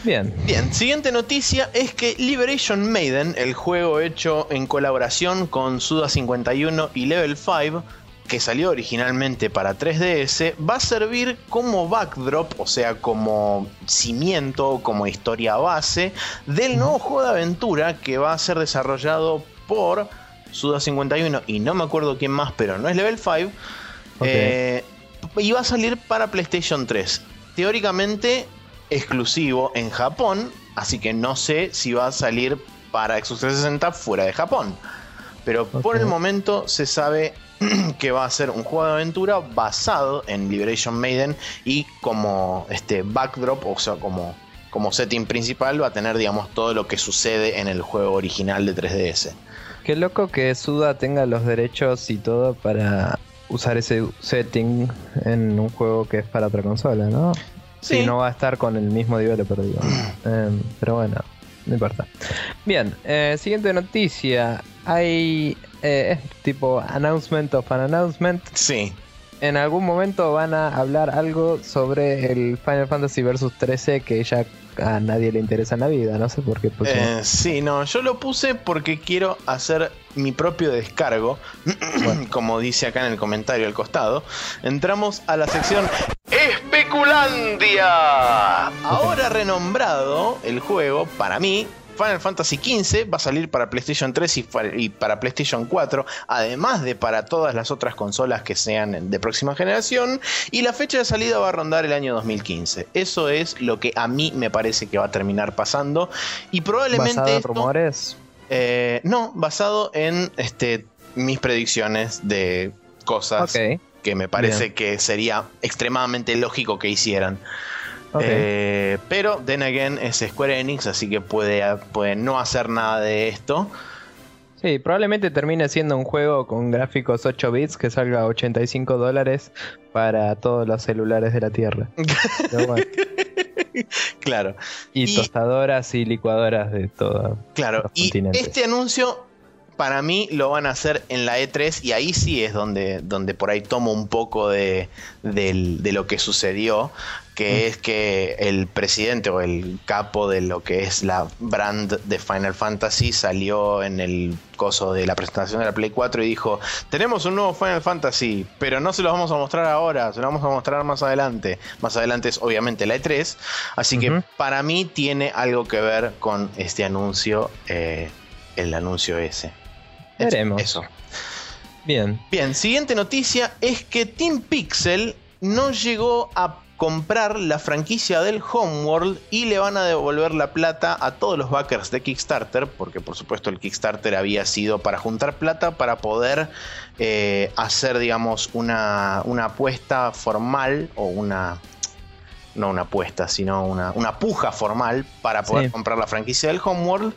bien. Bien, siguiente noticia es que Liberation Maiden, el juego hecho en colaboración con Suda51 y Level 5, que salió originalmente para 3DS, va a servir como backdrop, o sea, como cimiento, como historia base del nuevo juego de aventura que va a ser desarrollado por Suda51 y no me acuerdo quién más, pero no es Level 5. Ok. Eh, y va a salir para PlayStation 3. Teóricamente exclusivo en Japón, así que no sé si va a salir para Xbox 360 fuera de Japón. Pero por el momento se sabe que va a ser un juego de aventura basado en Liberation Maiden y como este backdrop, o sea, como, como setting principal va a tener, digamos, todo lo que sucede en el juego original de 3DS. Qué loco que Suda tenga los derechos y todo para usar ese setting en un juego que es para otra consola, ¿no? Sí. Sí, no va a estar con el mismo developer, digo. Em, pero bueno, no importa. Bien, eh, siguiente noticia. Hay eh, es tipo announcement of an announcement. Sí, En algún momento van a hablar algo sobre el Final Fantasy Versus 13 que ya a nadie le interesa en la vida. No sé por qué. Eh, sí, no, yo lo puse porque quiero hacer mi propio descargo, como dice acá en el comentario al costado. Entramos a la sección Especulandia. Ahora renombrado el juego, para mí, Final Fantasy XV va a salir para PlayStation 3 y para PlayStation 4, además de para todas las otras consolas que sean de próxima generación, y la fecha de salida va a rondar el año 2015. Eso es lo que a mí me parece que va a terminar pasando, y probablemente... Esto- rumores. eh, no, basado en este, mis predicciones de cosas que me parece Bien. que sería extremadamente lógico que hicieran. Eh, pero, then again, es Square Enix, así que puede, puede no hacer nada de esto. Sí, probablemente termine siendo un juego con gráficos 8 bits que salga a 85 dólares para todos los celulares de la Tierra. Bueno, claro, y, Y- tostadoras y licuadoras de todo. claro. Y este anuncio, para mí, lo van a hacer en la E3 y ahí sí es donde, donde por ahí tomo un poco de, de lo que sucedió, que es que el presidente o el capo de lo que es la brand de Final Fantasy salió en el coso de la presentación de la Play 4 y dijo, tenemos un nuevo Final Fantasy, pero no se lo vamos a mostrar ahora, se lo vamos a mostrar más adelante. Más adelante es obviamente la E3, así que para mí tiene algo que ver con este anuncio, eh, el anuncio ese. Veremos. Eso. Bien. Bien, siguiente noticia es que Team Pixel no llegó a comprar la franquicia del Homeworld y le van a devolver la plata a todos los backers de Kickstarter, porque por supuesto el Kickstarter había sido para juntar plata para poder eh, hacer, digamos, una, una apuesta formal o una... No una apuesta, sino una, una puja formal para poder Sí. comprar la franquicia del Homeworld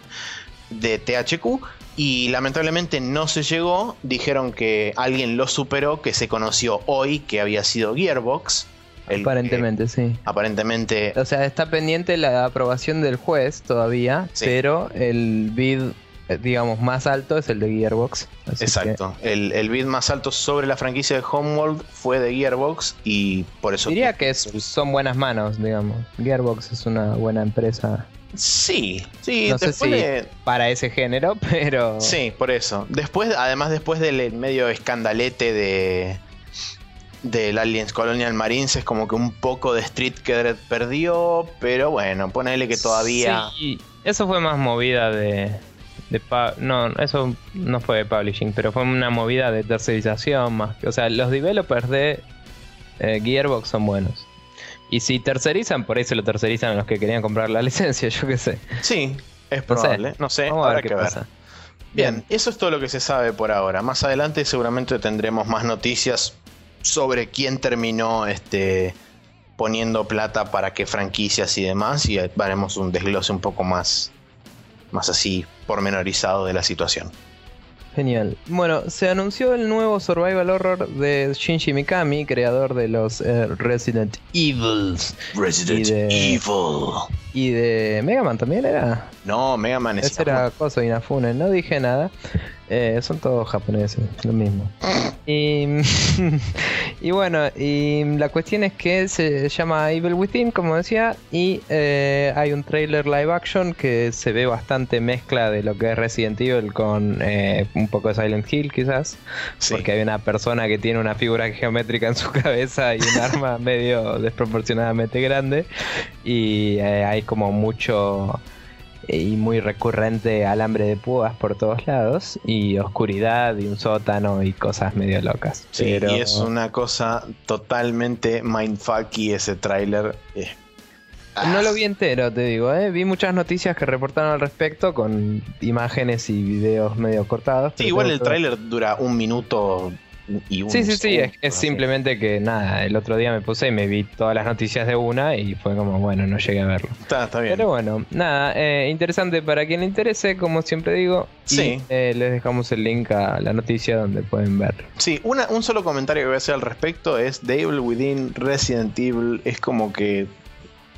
de THQ y lamentablemente no se llegó. Dijeron que alguien lo superó, que se conoció hoy, que había sido Gearbox. el que Aparentemente, sí. aparentemente. O sea, está pendiente la aprobación del juez todavía, Sí. pero el bid, eh, digamos, más alto es el de Gearbox. que- Exacto. El, el bid más alto sobre la franquicia de Homeworld fue de Gearbox y por eso. Diría que es- son buenas manos, digamos. Gearbox es una buena empresa. Sí, sí, no sé después si de- para ese género, pero. Sí, por eso. Después, además, después del medio escandalete de del Aliens Colonial Marines es como que un poco de Street Cred perdió, pero bueno, ponele que todavía Sí, eso fue más movida de. no, eso no fue de publishing, pero fue una movida de tercerización más. que- O sea, los developers de eh, Gearbox son buenos. Y si tercerizan, por ahí se lo tercerizan a los que querían comprar la licencia, yo qué sé. sí, es No sé. probable, no sé, Vamos a ver qué que ver. pasa. Bien, eso es todo lo que se sabe por ahora. Más adelante seguramente tendremos más noticias sobre quién terminó este poniendo plata para qué franquicias y demás y haremos un desglose un poco más más así pormenorizado de la situación. Genial. Bueno, se anunció el nuevo survival horror de Shinji Mikami, creador de los eh, Resident Evil. Resident Evil. Y de Mega Man también era. No, Mega Man es Ese era Coso Inafune, no dije nada. Eh, son todos japoneses, lo mismo. Y, y bueno, y la cuestión es que se llama Evil Within, como decía, y eh, hay un trailer live action que se ve bastante mezcla de lo que es Resident Evil con eh, un poco de Silent Hill, quizás. Porque hay una persona que tiene una figura geométrica en su cabeza y un arma medio desproporcionadamente grande. Y hay como mucho y muy recurrente alambre de púas por todos lados y oscuridad y un sótano y cosas medio locas. Sí, y es una cosa totalmente mindfucky ese tráiler. Eh, no lo vi entero, te digo, ¿eh? vi muchas noticias que reportaron al respecto con imágenes y videos medio cortados. Sí, igual el tráiler dura un minuto sí, sí, sí, es, simplemente que nada, el otro día me puse y me vi todas las noticias de una y fue como, bueno, no llegué a verlo. Está, está bien. Pero bueno, nada, eh, interesante para quien le interese, como siempre digo. Sí. Eh, les dejamos el link a la noticia donde pueden ver. Sí, una, un solo comentario que voy a hacer al respecto es The Evil Within Resident Evil es como que...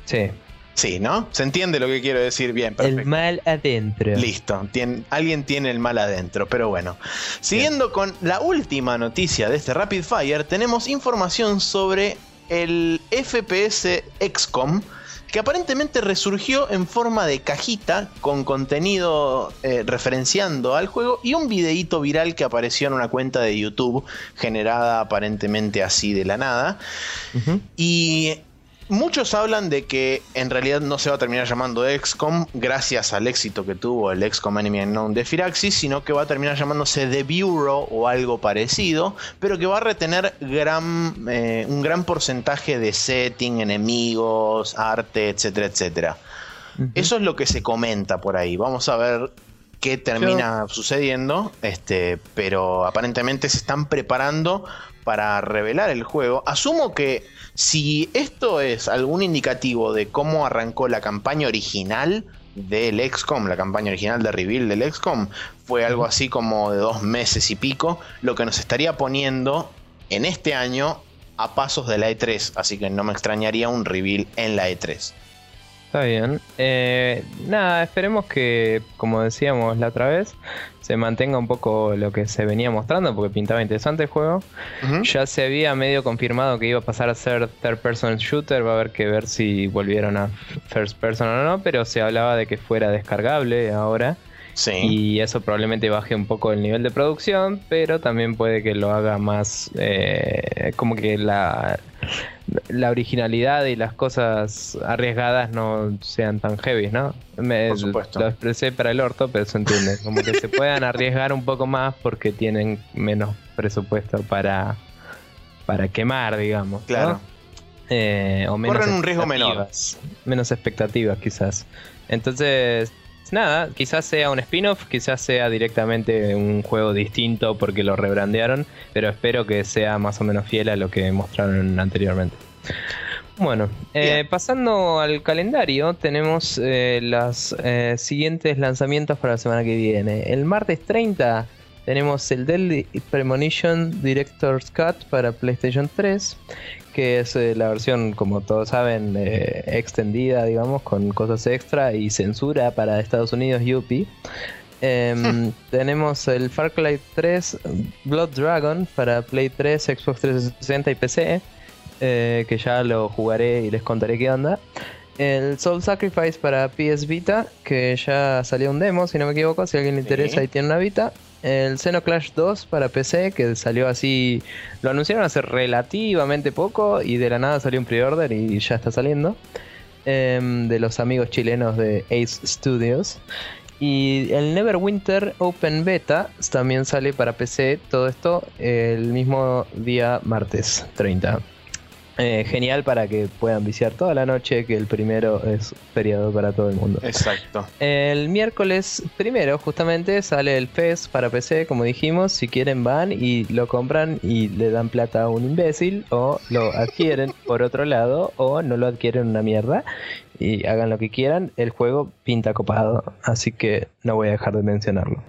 Sí. Sí, ¿no? Se entiende lo que quiero decir bien. Perfecto. El mal adentro. Listo, alguien tiene el mal adentro, pero bueno. Siguiendo con la última noticia de este Rapid Fire, tenemos información sobre el FPS XCOM que aparentemente resurgió en forma de cajita con contenido eh, referenciando al juego y un videíto viral que apareció en una cuenta de YouTube generada aparentemente así de la nada. Y Muchos hablan de que en realidad no se va a terminar llamando XCOM gracias al éxito que tuvo el XCOM Enemy Unknown de Firaxis, sino que va a terminar llamándose The Bureau o algo parecido, pero que va a retener gran, eh, un gran porcentaje de setting, enemigos, arte, etcétera, etcétera. Eso es lo que se comenta por ahí. Vamos a ver qué termina sucediendo, este, pero aparentemente se están preparando para revelar el juego. Asumo que si esto es algún indicativo de cómo arrancó la campaña original del XCOM, la campaña original de reveal del XCOM, fue algo así como de dos meses y pico, lo que nos estaría poniendo en este año a pasos de la E3, así que no me extrañaría un reveal en la E3. Está bien. Eh, nada, esperemos que, como decíamos la otra vez, se mantenga un poco lo que se venía mostrando, porque pintaba interesante el juego. Ya se había medio confirmado que iba a pasar a ser third person shooter, va a haber que ver si volvieron a first person o no, pero se hablaba de que fuera descargable ahora. Y eso probablemente baje un poco el nivel de producción, pero también puede que lo haga más eh, como que la, la originalidad y las cosas arriesgadas no sean tan heavy, ¿no? Me, Por supuesto. Lo expresé para el orto, pero se entiende. Como que se puedan arriesgar un poco más porque tienen menos presupuesto para, para quemar, digamos. Claro. Eh, o menos Corren un riesgo menor. Menos expectativas, quizás. Entonces, nada, quizás sea un spin-off, quizás sea directamente un juego distinto porque lo rebrandearon, pero espero que sea más o menos fiel a lo que mostraron anteriormente. Bueno, eh, pasando al calendario, tenemos eh, los eh, siguientes lanzamientos para la semana que viene. El martes 30 tenemos el Deadly Premonition Director's Cut para PlayStation 3, que es eh, la versión, como todos saben, eh, extendida, digamos, con cosas extra y censura para Estados Unidos y UPI. Em, tenemos el Far Cry 3 Blood Dragon para Play 3, Xbox 360 y PC, eh, que ya lo jugaré y les contaré qué onda. El Soul Sacrifice para PS Vita, que ya salió un demo, si no me equivoco, si a alguien le interesa y tiene una Vita el Xenoclash 2 para PC, que salió así, lo anunciaron hace relativamente poco y de la nada salió un pre-order y ya está saliendo. Em, de los amigos chilenos de Ace Studios. Y el Neverwinter Open Beta también sale para PC, todo esto el mismo día martes 30. Eh, genial para que puedan viciar toda la noche, que el primero es feriado para todo el mundo. Exacto. El miércoles primero, justamente, sale el FES para PC, como dijimos. Si quieren, van y lo compran y le dan plata a un imbécil, o lo adquieren por otro lado, o no lo adquieren una mierda. Y hagan lo que quieran. El juego pinta copado, así que no voy a dejar de mencionarlo.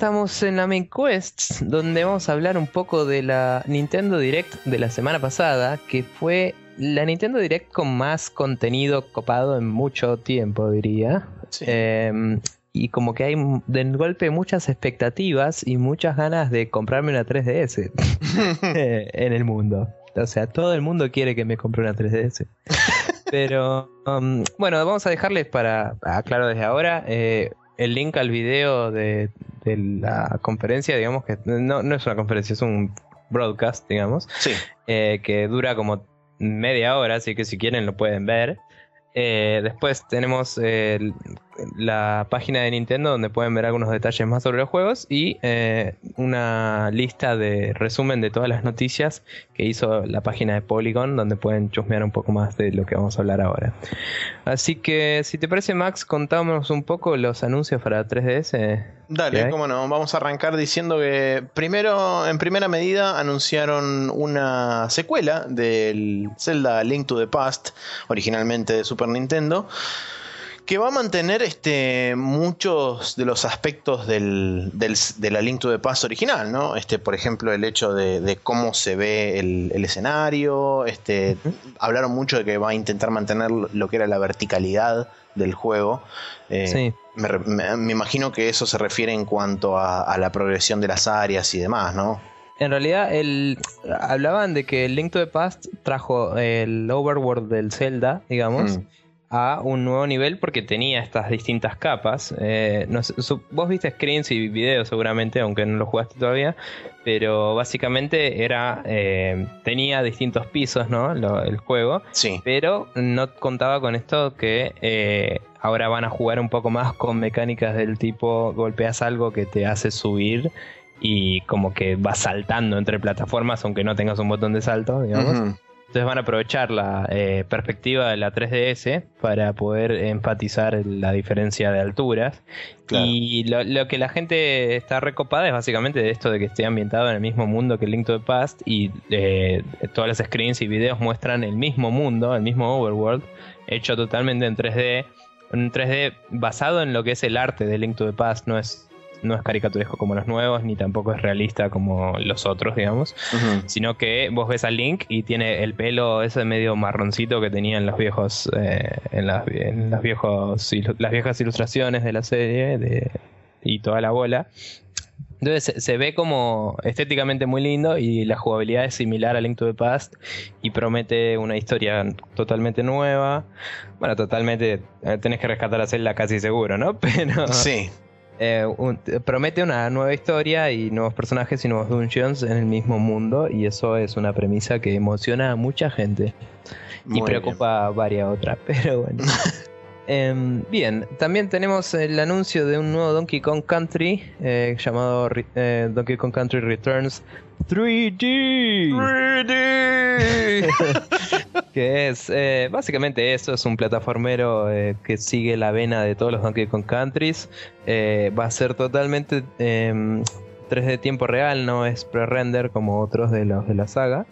Estamos en la Main Quest, donde vamos a hablar un poco de la Nintendo Direct de la semana pasada, que fue la Nintendo Direct con más contenido copado en mucho tiempo, diría. Em, y como que hay de golpe muchas expectativas y muchas ganas de comprarme una 3DS eh, en el mundo. O sea, todo el mundo quiere que me compre una 3DS. Pero um, bueno, vamos a dejarles para, aclaro desde ahora, eh, el link al video de, la conferencia, digamos que no, no, es una conferencia, es un broadcast, digamos, sí. Eh, que dura como media hora, así que si quieren lo pueden ver. Eh, después tenemos la página de Nintendo donde pueden ver algunos detalles más sobre los juegos y eh, una lista de resumen de todas las noticias que hizo la página de Polygon donde pueden chusmear un poco más de lo que vamos a hablar ahora. Así que si te parece Max, contamos un poco los anuncios para 3DS. Dale, cómo no. Vamos a arrancar diciendo que primero, en primera medida, anunciaron una secuela del Zelda Link to the Past, originalmente de Super Nintendo que va a mantener este, muchos de los aspectos del, de la Link to the Past original, ¿no? Este, por ejemplo, el hecho de, cómo se ve el, escenario. Este, hablaron mucho de que va a intentar mantener lo que era la verticalidad del juego. Eh, sí. me, imagino que eso se refiere en cuanto a, la progresión de las áreas y demás, ¿no? En realidad, el, hablaban de que el Link to the Past trajo el overworld del Zelda, digamos. Mm a un nuevo nivel porque tenía estas distintas capas. Eh, vos viste screens y videos seguramente, aunque no lo jugaste todavía, pero básicamente era eh, tenía distintos pisos, ¿no? el juego. Sí. Pero no contaba con esto que eh, ahora van a jugar un poco más con mecánicas del tipo golpeas algo que te hace subir y como que vas saltando entre plataformas aunque no tengas un botón de salto, digamos. Entonces van a aprovechar la eh, perspectiva de la 3DS para poder enfatizar la diferencia de alturas. Y lo, que la gente está recopada es básicamente de esto de que esté ambientado en el mismo mundo que Link to the Past y eh, todas las screens y videos muestran el mismo mundo, el mismo overworld, hecho totalmente en 3D. Un 3D basado en lo que es el arte de Link to the Past, no es no es caricaturesco como los nuevos, ni tampoco es realista como los otros, digamos, sino que vos ves al Link y tiene el pelo ese medio marroncito que tenían los viejos, eh, en, las, viejos, las viejas ilustraciones de la serie de, y toda la bola. Entonces se, ve como estéticamente muy lindo y la jugabilidad es similar a Link to the Past y promete una historia totalmente nueva. Bueno, totalmente eh, tenés que rescatar a Zelda casi seguro, ¿no? Pero sí. Eh, promete una nueva historia y nuevos personajes y nuevos dungeons en el mismo mundo y eso es una premisa que emociona a mucha gente y preocupa a varias otras, pero bueno. Em, bien, también tenemos el anuncio de un nuevo Donkey Kong Country eh, llamado eh, Donkey Kong Country Returns 3D. 3D. que es eh, básicamente eso, es un plataformero que sigue la vena de todos los Donkey Kong Countries. va a ser totalmente 3D em, tiempo real, no es pre-render como otros de los de la saga.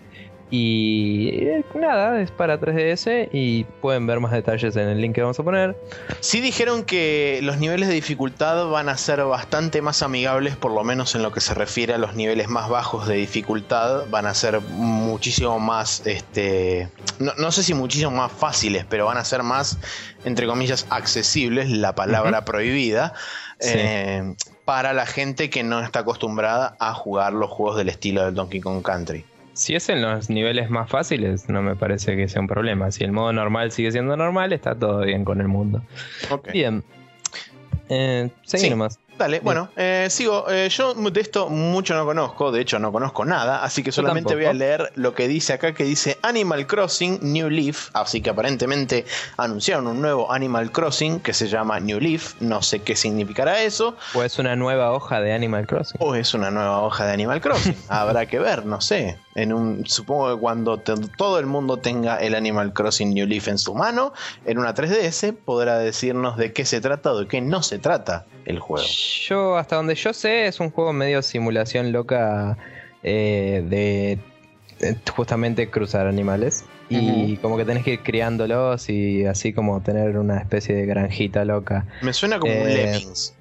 Y eh, nada, es para 3DS y pueden ver más detalles en el link que vamos a poner. Sí dijeron que los niveles de dificultad van a ser bastante más amigables, por lo menos en lo que se refiere a los niveles más bajos de dificultad, van a ser muchísimo más, este, no, sé si muchísimo más fáciles, pero van a ser más, entre comillas, accesibles, la palabra prohibida. Eh, para la gente que no está acostumbrada a jugar los juegos del estilo del Donkey Kong Country. Si es en los niveles más fáciles, no me parece que sea un problema. Si el modo normal sigue siendo normal, está todo bien con el mundo. Bien. Eh, seguimos. Dale, bueno, eh, sigo. Eh, yo de esto mucho no conozco, de hecho no conozco nada, así que solamente voy a leer lo que dice acá, que dice Animal Crossing New Leaf, así que aparentemente anunciaron un nuevo Animal Crossing que se llama New Leaf, no sé qué significará eso. O es una nueva hoja de Animal Crossing. O es una nueva hoja de Animal Crossing, habrá que ver, no sé. En un, supongo que cuando todo el mundo tenga el Animal Crossing New Leaf en su mano, en una 3DS, podrá decirnos de qué se trata o de qué no se trata el juego. Yo, hasta donde yo sé, es un juego medio simulación loca eh, de justamente cruzar animales. Y como que tenés que ir criándolos y así como tener una especie de granjita loca. Me suena como un eh, Lemmings.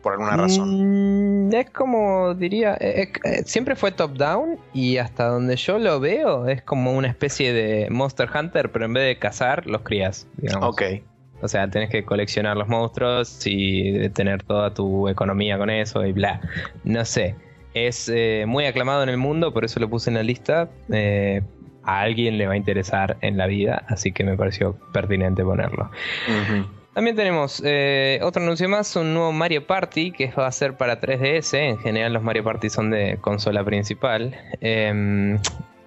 por alguna razón. Mm, es como diría, eh, eh, eh, siempre fue top down y hasta donde yo lo veo es como una especie de Monster Hunter, pero en vez de cazar, los crías, digamos. Ok. O sea, tenés que coleccionar los monstruos y tener toda tu economía con eso y bla. No sé. Es muy aclamado en el mundo, por eso lo puse en la lista. a alguien le va a interesar en la vida, así que me pareció pertinente ponerlo. También tenemos eh, otro anuncio más, un nuevo Mario Party que va a ser para 3DS. En general los Mario Party son de consola principal. Em,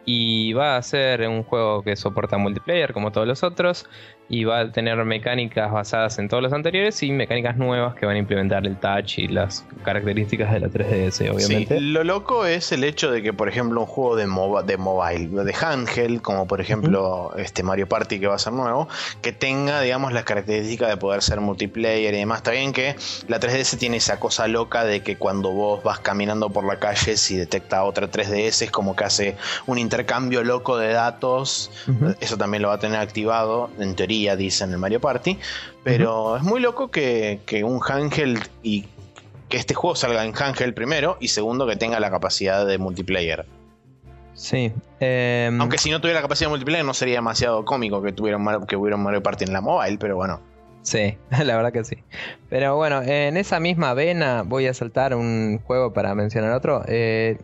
y va a ser un juego que soporta multiplayer como todos los otros y va a tener mecánicas basadas en todos los anteriores y mecánicas nuevas que van a implementar el touch y las características de la 3DS, obviamente. lo loco es el hecho de que, por ejemplo, un juego de, de mobile, de handheld, como por ejemplo este Mario Party que va a ser nuevo, que tenga, digamos, las características de poder ser multiplayer y demás. Está bien que la 3DS tiene esa cosa loca de que cuando vos vas caminando por la calle, si detecta otra 3DS, es como que hace un intercambio loco de datos. Eso también lo va a tener activado, en teoría dice en el Mario Party. Pero es muy loco que, un handheld y que este juego salga en handheld primero y segundo que tenga la capacidad de multiplayer. Sí. Em, Aunque si no tuviera la capacidad de multiplayer no sería demasiado cómico que, tuviera que hubiera un Mario Party en la mobile, pero bueno. Sí, la verdad que sí. Pero bueno, en esa misma vena voy a saltar un juego para mencionar otro. Eh,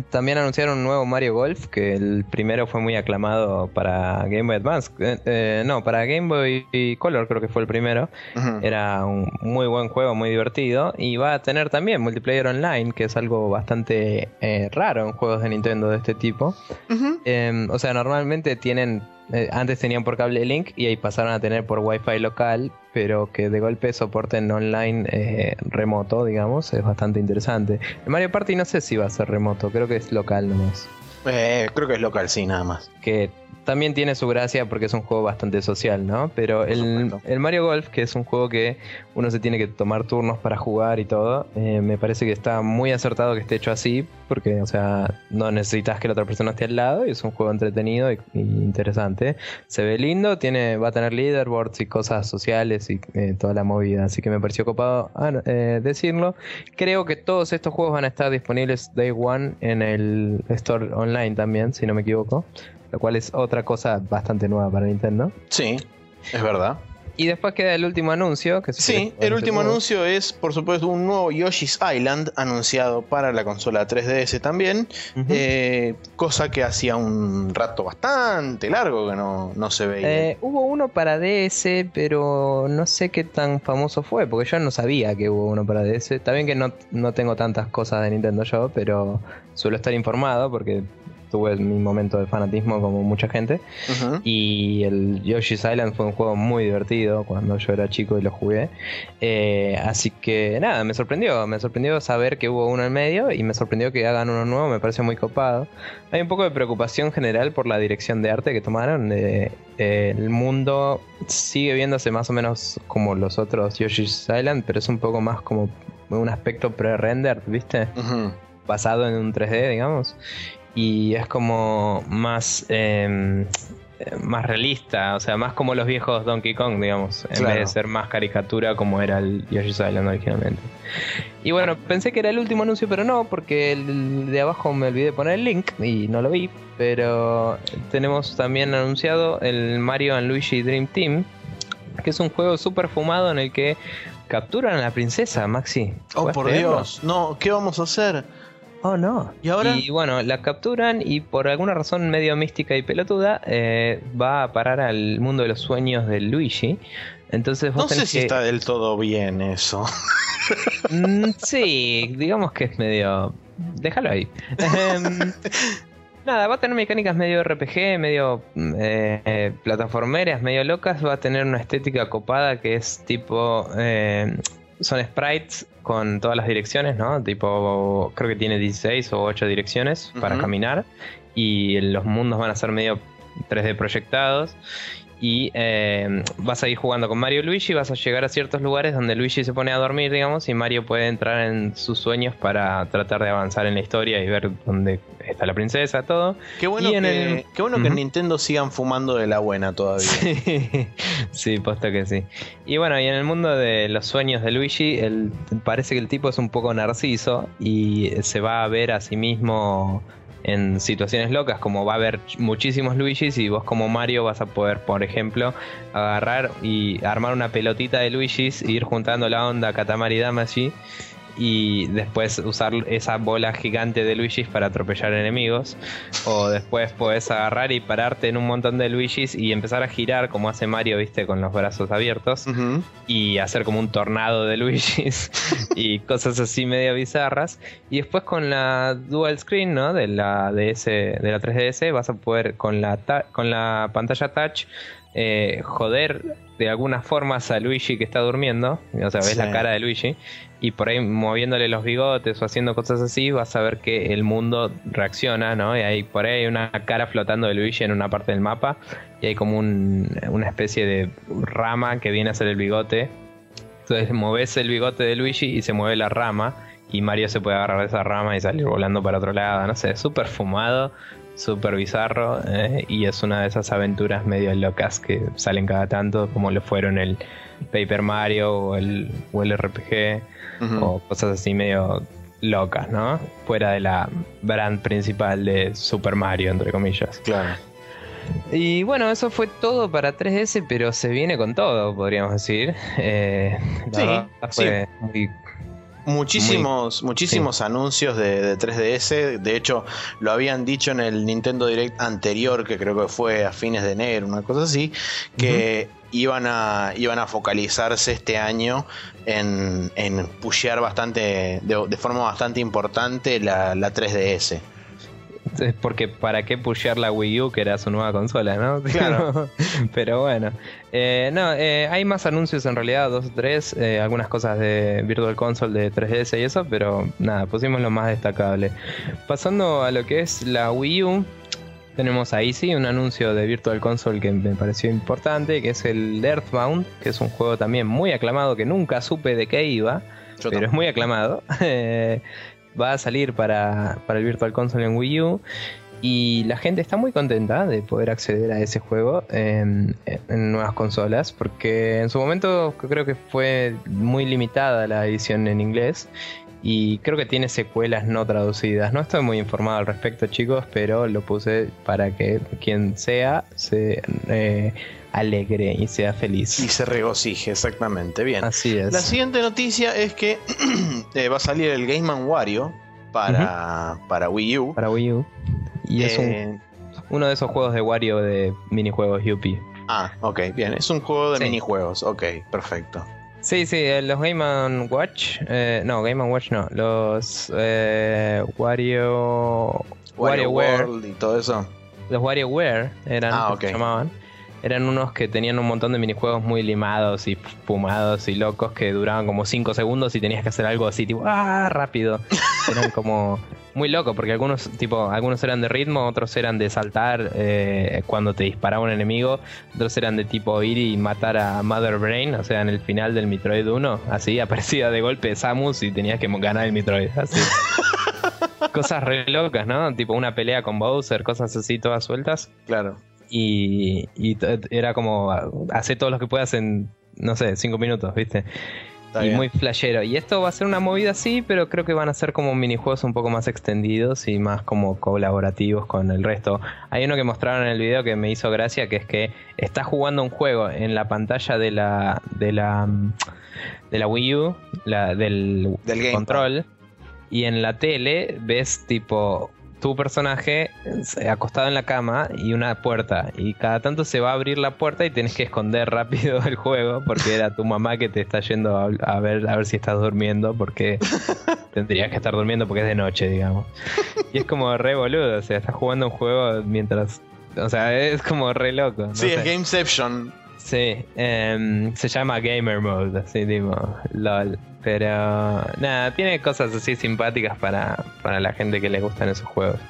también anunciaron un nuevo Mario Golf, que el primero fue muy aclamado para Game Boy Advance. Eh, eh, no, para Game Boy Color creo que fue el primero. Era un muy buen juego, muy divertido. Y va a tener también multiplayer online, que es algo bastante eh, raro en juegos de Nintendo de este tipo. Em, o sea, normalmente tienen eh, antes tenían por cable link y ahí pasaron a tener por wifi local, pero que de golpe soporten online eh, remoto, digamos, es bastante interesante. El Mario Party no sé si va a ser remoto, creo que es local nomás. Eh, creo que es local, sí, nada más. Que también tiene su gracia porque es un juego bastante social, ¿no? Pero el, Mario Golf, que es un juego que uno se tiene que tomar turnos para jugar y todo, eh, me parece que está muy acertado que esté hecho así, porque, o sea, no necesitas que la otra persona esté al lado y es un juego entretenido y, interesante. Se ve lindo, tiene, va a tener leaderboards y cosas sociales y eh, toda la movida, así que me pareció copado ah, eh, decirlo. Creo que todos estos juegos van a estar disponibles day one en el store online también, si no me equivoco lo cual es otra cosa bastante nueva para Nintendo. Sí, es verdad. Y después queda el último anuncio. Que sí, el último anuncio es, por supuesto, un nuevo Yoshi's Island anunciado para la consola 3DS también. Eh, cosa que hacía un rato bastante largo que no, se veía. Eh, hubo uno para DS, pero no sé qué tan famoso fue, porque yo no sabía que hubo uno para DS. Está bien que no, no tengo tantas cosas de Nintendo yo, pero suelo estar informado porque tuve mi momento de fanatismo como mucha gente. Y el Yoshi's Island fue un juego muy divertido cuando yo era chico y lo jugué. Eh, así que nada, me sorprendió. Me sorprendió saber que hubo uno en medio y me sorprendió que hagan uno nuevo. Me parece muy copado. Hay un poco de preocupación general por la dirección de arte que tomaron. Eh, el mundo sigue viéndose más o menos como los otros Yoshi's Island, pero es un poco más como un aspecto pre-rendered, ¿viste? Basado en un 3D, digamos y es como más em, más realista, o sea, más como los viejos Donkey Kong, digamos, en vez de ser más caricatura como era el Yoshi's Island originalmente. Y bueno, pensé que era el último anuncio, pero no, porque el de abajo me olvidé poner el link y no lo vi, pero tenemos también anunciado el Mario and Luigi Dream Team, que es un juego súper fumado en el que capturan a la princesa, Maxi. Oh, por Dios, no, ¿qué vamos a hacer? Oh, no. ¿Y ahora? Y bueno, la capturan y por alguna razón medio mística y pelotuda eh, va a parar al mundo de los sueños de Luigi. Entonces no sé si está del todo bien eso. Mm, sí, digamos que es medio... Déjalo ahí. Em, nada, va a tener mecánicas medio RPG, medio eh, eh, plataformeras, medio locas. Va a tener una estética copada que es tipo... son sprites con todas las direcciones, ¿no? Tipo, creo que tiene 16 o 8 direcciones para caminar y los mundos van a ser medio 3D proyectados y eh, vas a ir jugando con Mario y Luigi, vas a llegar a ciertos lugares donde Luigi se pone a dormir, digamos, y Mario puede entrar en sus sueños para tratar de avanzar en la historia y ver dónde está la princesa, todo. Qué bueno, que, qué bueno que en Nintendo sigan fumando de la buena todavía. Sí, sí, posta que sí. Y bueno, y en el mundo de los sueños de Luigi, el, parece que el tipo es un poco narciso y se va a ver a sí mismo en situaciones locas, como va a haber muchísimos Luigis y vos como Mario vas a poder, por ejemplo, agarrar y armar una pelotita de Luigis e ir juntando la onda Katamari Damacy y después usar esa bola gigante de Luigi's para atropellar enemigos. O después puedes agarrar y pararte en un montón de Luigi's y empezar a girar como hace Mario, viste, con los brazos abiertos. Y hacer como un tornado de Luigi's y cosas así medio bizarras. Y después con la dual screen, ¿no? De la DS, de la 3DS, vas a poder con la, con la pantalla touch eh, joder de algunas formas a Luigi que está durmiendo, o sea, ves la cara de Luigi, y por ahí moviéndole los bigotes o haciendo cosas así, vas a ver que el mundo reacciona, ¿no? Y hay por ahí una cara flotando de Luigi en una parte del mapa, y hay como una especie de rama que viene a ser el bigote. Entonces moves el bigote de Luigi y se mueve la rama, y Mario se puede agarrar de esa rama y salir volando para otro lado, no sé, súper fumado, súper bizarro eh, y es una de esas aventuras medio locas que salen cada tanto como lo fueron el Paper Mario o el, o el RPG o cosas así medio locas, ¿no? Fuera de la brand principal de Super Mario, entre comillas. Claro. Y bueno, eso fue todo para 3DS, pero se viene con todo, podríamos decir. Eh, sí, fue muy Muchísimos, muchísimos anuncios de, 3DS. De hecho, lo habían dicho en el Nintendo Direct anterior, que creo que fue a fines de enero, una cosa así, que iban, a, iban a focalizarse este año en, en pushear bastante, de, forma bastante importante la, la 3DS porque para qué pushear la Wii U, que era su nueva consola, ¿no? Claro. Pero bueno. Eh, no, eh, hay más anuncios en realidad, dos o tres, eh, algunas cosas de Virtual Console de 3DS y eso, pero nada, pusimos lo más destacable. Pasando a lo que es la Wii U, tenemos ahí sí un anuncio de Virtual Console que me pareció importante, que es el Earthbound, que es un juego también muy aclamado, que nunca supe de qué iba, pero es muy aclamado. va a salir para, el Virtual Console en Wii U. Y la gente está muy contenta de poder acceder a ese juego en, nuevas consolas, porque en su momento creo que fue muy limitada la edición en inglés y creo que tiene secuelas no traducidas. No estoy muy informado al respecto, chicos, pero lo puse para que quien sea se eh, alegre y sea feliz. Y se regocije, exactamente. Bien. Así es. La siguiente noticia es que eh, va a salir el Game Wario para, para Wii U. Para Wii U. Y es eh, uno de esos juegos de Wario de minijuegos Yuppie. Ah, ok, bien. Es un juego de minijuegos. Ok, perfecto. Sí, sí, eh, los Game Watch. no, Game Watch no. Los Wario. WarioWare y todo eso. Los WarioWare eran ah, que se llamaban eran unos que tenían un montón de minijuegos muy limados y fumados y locos que duraban como 5 segundos y tenías que hacer algo así, tipo, ¡ah! rápido. eran como muy locos, porque algunos, tipo, algunos eran de ritmo, otros eran de saltar eh, cuando te disparaba un enemigo, otros eran de tipo ir y matar a Mother Brain, o sea, en el final del Metroid 1, así aparecía de golpe Samus y tenías que ganar el Metroid, así. cosas re locas, ¿no? Tipo una pelea con Bowser, cosas así todas sueltas. Claro. Y, era como, hace todo lo que puedas en, no sé, cinco minutos, ¿viste? y muy flashero. Y esto va a ser una movida así, pero creo que van a ser como minijuegos un poco más extendidos y más como colaborativos con el resto. Hay uno que mostraron en el video que me hizo gracia, que es que está jugando un juego en la pantalla de la de la de la Wii U, la, del, del control, y en la tele ves tipo tu personaje acostado en la cama y una puerta. Y cada tanto se va a abrir la puerta y tienes que esconder rápido el juego porque era tu mamá que te está yendo a, ver, a ver si estás durmiendo porque tendrías que estar durmiendo porque es de noche, digamos. Y es como re boludo, o sea, estás jugando un juego mientras... O sea, es como re loco. sí, es Gameception. Sí, em, se llama Gamer Mode, así digo, LOL. Pero nada, tiene cosas así simpáticas para, para la gente que le gustan esos juegos.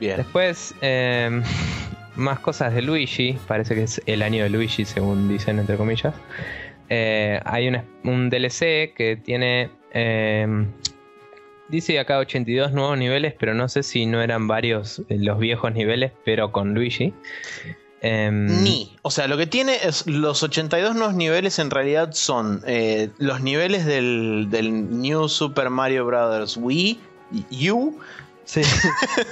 Bien. Después, em, más cosas de Luigi. Parece que es el año de Luigi, según dicen, entre comillas. Eh, hay un DLC que tiene. Eh, dice acá 82 nuevos niveles, pero no sé si no eran varios eh, los viejos niveles, pero con Luigi. Em, Ni. O sea, lo que tiene es los 82 nuevos niveles en realidad son los niveles del, del New Super Mario Bros. Wii U Sí.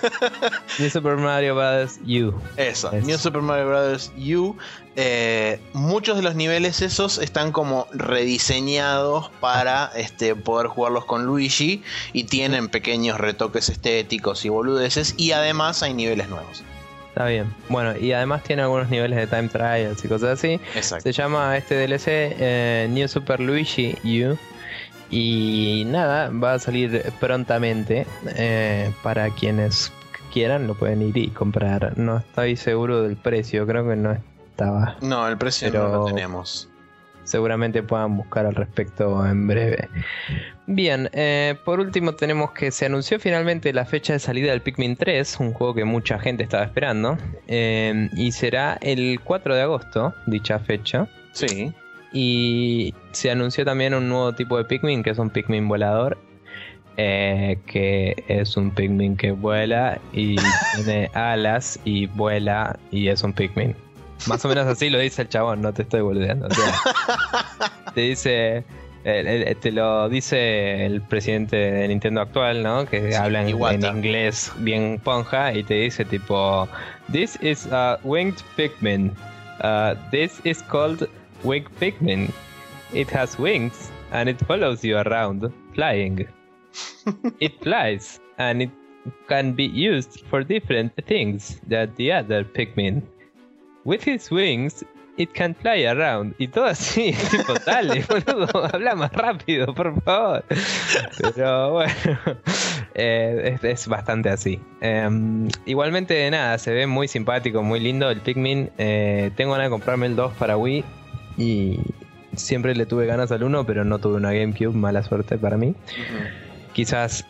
New Super Mario Bros. U. Eso, New Super Mario Bros. U. Eh, muchos de los niveles esos están como rediseñados para este, poder jugarlos con Luigi y tienen pequeños retoques estéticos y boludeces y además hay niveles nuevos. Está bien. Bueno, y además tiene algunos niveles de time trials y cosas así. Exacto. Se llama este DLC eh, New Super Luigi U. Y nada, va a salir prontamente. Eh, para quienes quieran, lo pueden ir y comprar. No estoy seguro del precio, creo que no estaba. No, el precio no lo tenemos. Seguramente puedan buscar al respecto en breve. Bien, eh, por último tenemos que se anunció finalmente la fecha de salida del Pikmin 3, un juego que mucha gente estaba esperando, eh, y será el 4 de agosto, dicha fecha. Sí. Y se anunció también un nuevo tipo de Pikmin, que es un Pikmin volador. Eh, que es un Pikmin que vuela y tiene alas y vuela y es un Pikmin. Más o menos así lo dice el chabón, no te estoy volviendo. te dice, te lo dice el presidente de Nintendo actual, ¿no? Que habla en, inglés bien ponja y te dice tipo, This is a winged Pikmin. Uh, this is called Wing Pikmin. It has wings and it follows you around, flying. it flies and it can be used for different things than the other Pikmin. With his wings, it can fly around. Y todo así, tipo, dale, boludo, habla más rápido, por favor. Pero bueno, eh, es, bastante así. Em, igualmente, nada, se ve muy simpático, muy lindo el Pikmin. Eh, tengo ganas de comprarme el 2 para Wii. Y siempre le tuve ganas al 1, pero no tuve una GameCube, mala suerte para mí. Quizás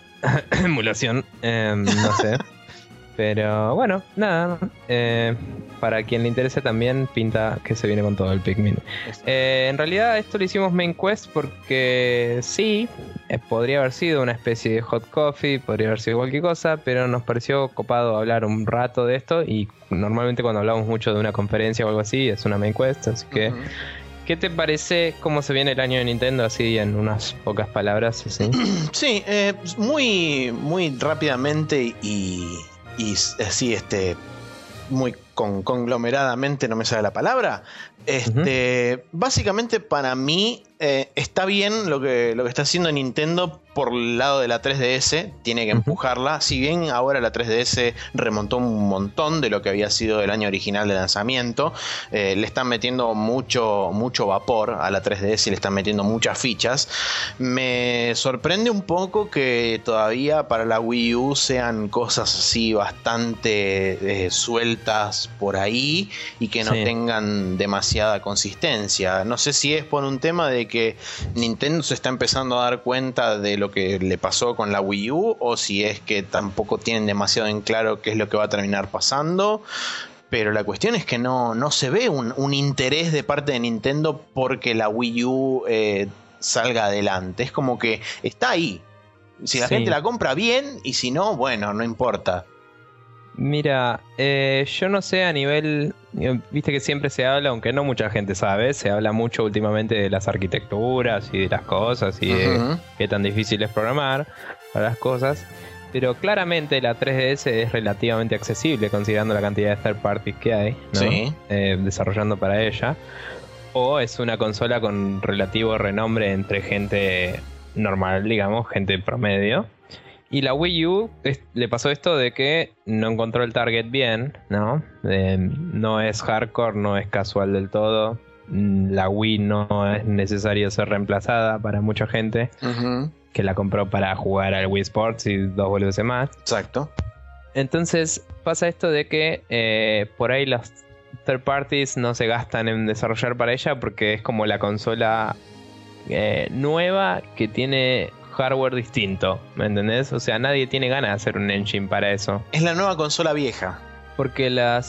emulación, em, no sé. Pero bueno, nada. Eh, para quien le interese también, pinta que se viene con todo el Pikmin. Eh, en realidad, esto lo hicimos main quest porque sí, eh, podría haber sido una especie de hot coffee, podría haber sido cualquier cosa, pero nos pareció copado hablar un rato de esto. Y normalmente, cuando hablamos mucho de una conferencia o algo así, es una main quest. Así que. ¿Qué te parece cómo se viene el año de Nintendo así en unas pocas palabras? Así? Sí, muy, muy rápidamente y y así este muy con, conglomeradamente no me sale la palabra. Este básicamente para mí eh, está bien lo que, lo que está haciendo Nintendo por el lado de la 3DS, tiene que empujarla. Si bien ahora la 3DS remontó un montón de lo que había sido el año original de lanzamiento, eh, le están metiendo mucho, mucho vapor a la 3DS y le están metiendo muchas fichas. Me sorprende un poco que todavía para la Wii U sean cosas así bastante eh, sueltas por ahí y que no tengan demasiada consistencia. No sé si es por un tema de que Nintendo se está empezando a dar cuenta de lo que le pasó con la Wii U o si es que tampoco tienen demasiado en claro qué es lo que va a terminar pasando. Pero la cuestión es que no, no se ve un, interés de parte de Nintendo porque la Wii U eh, salga adelante. Es como que está ahí. Si la gente la compra bien y si no, bueno, no importa. Mira, eh, yo no sé a nivel, eh, viste que siempre se habla, aunque no mucha gente sabe, se habla mucho últimamente de las arquitecturas y de las cosas y de qué tan difícil es programar para las cosas. Pero claramente la 3DS es relativamente accesible considerando la cantidad de third parties que hay eh, desarrollando para ella. O es una consola con relativo renombre entre gente normal, digamos, gente promedio. Y la Wii U le pasó esto de que no encontró el target bien, ¿no? no es hardcore, no es casual del todo. Mm, la Wii no es necesario ser reemplazada para mucha gente que la compró para jugar al Wii Sports y dos boludos más. Exacto. Entonces pasa esto de que eh, por ahí los third parties no se gastan en desarrollar para ella porque es como la consola eh, nueva que tiene hardware distinto, ¿me entendés? O sea, nadie tiene ganas de hacer un engine para eso. Es la nueva consola vieja. Porque la...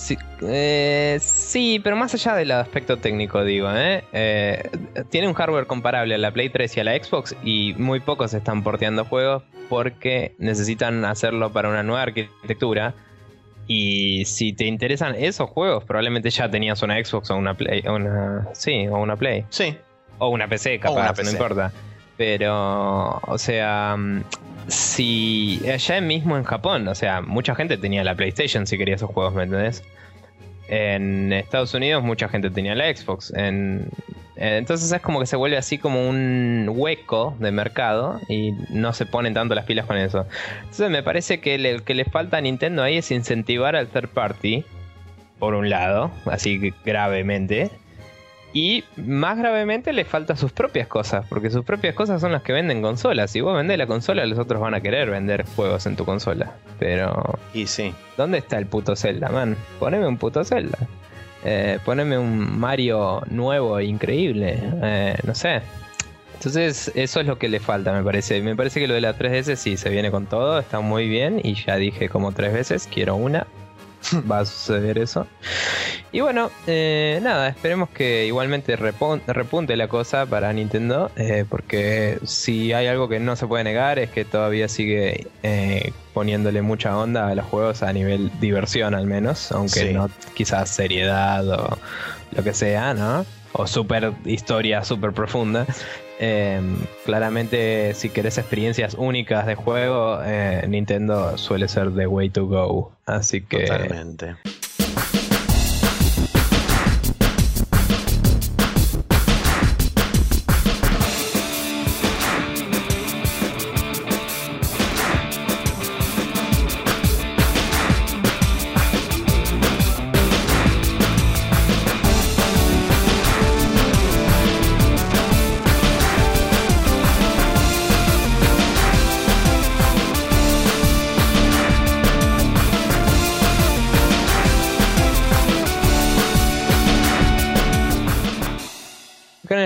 Eh, sí, pero más allá del aspecto técnico, digo, ¿eh? ¿eh? Tiene un hardware comparable a la Play 3 y a la Xbox y muy pocos están porteando juegos porque necesitan hacerlo para una nueva arquitectura. Y si te interesan esos juegos, probablemente ya tenías una Xbox o una Play. Una, sí, o una Play. Sí. O una PC, capaz, no importa. Pero, o sea, si allá mismo en Japón, o sea, mucha gente tenía la PlayStation si quería esos juegos, ¿me entendés? En Estados Unidos mucha gente tenía la Xbox. En, entonces es como que se vuelve así como un hueco de mercado y no se ponen tanto las pilas con eso. Entonces me parece que lo que le falta a Nintendo ahí es incentivar al third party, por un lado, así gravemente. Y más gravemente le falta sus propias cosas, porque sus propias cosas son las que venden consolas. Si vos vendés la consola, los otros van a querer vender juegos en tu consola. Pero. Y sí. ¿Dónde está el puto Zelda, man? Poneme un puto Zelda. Eh, poneme un Mario nuevo e increíble. Eh, no sé. Entonces, eso es lo que le falta, me parece. Me parece que lo de la 3DS sí se viene con todo, está muy bien. Y ya dije como tres veces, quiero una. va a suceder eso. Y bueno, eh, nada, esperemos que igualmente repunte la cosa para Nintendo, eh, porque si hay algo que no se puede negar es que todavía sigue eh, poniéndole mucha onda a los juegos a nivel diversión al menos, aunque no quizás seriedad o lo que sea, ¿no? O super historia super profunda. Em, claramente, si querés experiencias únicas de juego, eh, Nintendo suele ser the way to go. Así que. Totalmente.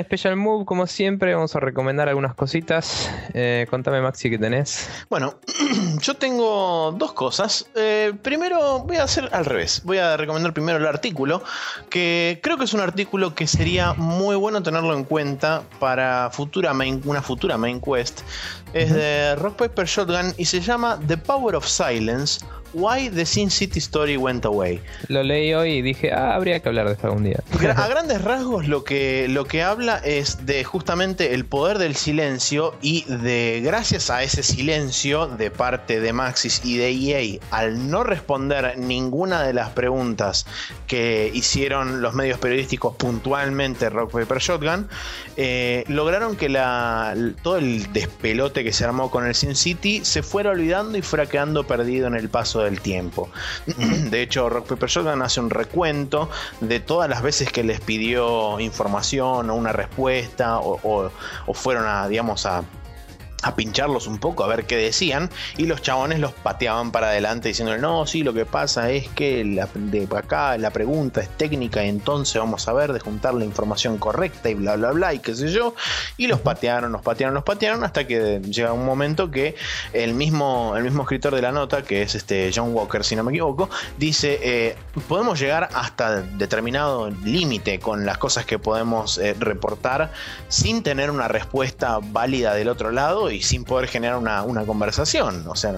Special Move, como siempre, vamos a recomendar algunas cositas. Eh, contame, Maxi, ¿qué tenés? Bueno, yo tengo dos cosas. Eh, primero, voy a hacer al revés. Voy a recomendar primero el artículo, que creo que es un artículo que sería muy bueno tenerlo en cuenta para futura una futura main quest. Es de Rock Paper Shotgun y se llama The Power of Silence Why the Sin City Story Went Away. Lo leí hoy y dije, ah, habría que hablar de esto algún día. A grandes rasgos lo que, lo que habla es de justamente el poder del silencio y de gracias a ese silencio de parte de Maxis y de EA al no responder ninguna de las preguntas que hicieron los medios periodísticos puntualmente Rock Paper Shotgun, eh, lograron que la, todo el despelote que se armó con el Sin City se fuera olvidando y fuera quedando perdido en el paso del tiempo. De hecho, Rock Paper Shotgun hace un recuento de todas las veces que les pidió información o una respuesta o, o fueron a, digamos, a a pincharlos un poco a ver qué decían y los chabones los pateaban para adelante diciéndole no, sí, lo que pasa es que la, de acá la pregunta es técnica y entonces vamos a ver de juntar la información correcta y bla bla bla y qué sé yo y los patearon, los patearon, los patearon hasta que llega un momento que el mismo, el mismo escritor de la nota que es este John Walker si no me equivoco dice eh, podemos llegar hasta determinado límite con las cosas que podemos eh, reportar sin tener una respuesta válida del otro lado y sin poder generar una, conversación. O sea,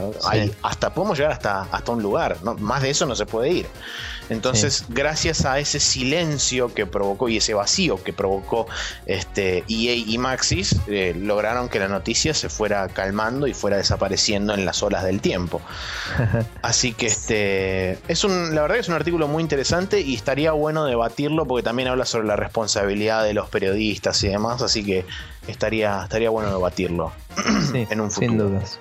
hasta podemos llegar hasta, hasta un lugar. ¿no? Más de eso no se puede ir. Entonces, gracias a ese silencio que provocó y ese vacío que provocó este EA y Maxis, eh, lograron que la noticia se fuera calmando y fuera desapareciendo en las olas del tiempo. Así que este es un, la verdad que es un artículo muy interesante y estaría bueno debatirlo porque también habla sobre la responsabilidad de los periodistas y demás, así que estaría, estaría bueno debatirlo en un futuro. Sin dudas.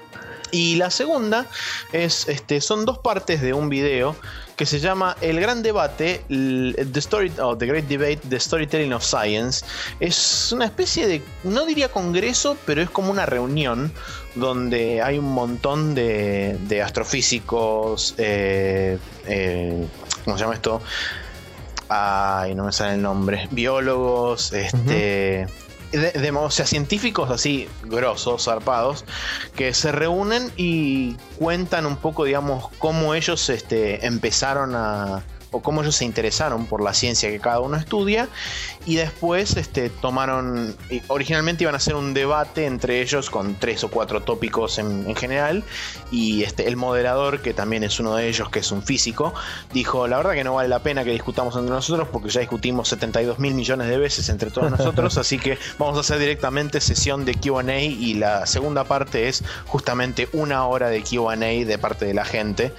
Y la segunda es, este, son dos partes de un video que se llama El Gran Debate, The, Story, oh, The Great Debate, The Storytelling of Science. Es una especie de, no diría congreso, pero es como una reunión donde hay un montón de, de astrofísicos, eh, eh, ¿cómo se llama esto? Ay, no me sale el nombre. Biólogos, este de, o sea, científicos así grosos, zarpados, que se reúnen y cuentan un poco, digamos, cómo ellos este, empezaron a, o cómo ellos se interesaron por la ciencia que cada uno estudia y después este, tomaron, originalmente iban a hacer un debate entre ellos con tres o cuatro tópicos en, general y este, el moderador, que también es uno de ellos, que es un físico, dijo, la verdad que no vale la pena que discutamos entre nosotros porque ya discutimos 72 mil millones de veces entre todos nosotros, así que vamos a hacer directamente sesión de QA y la segunda parte es justamente una hora de QA de parte de la gente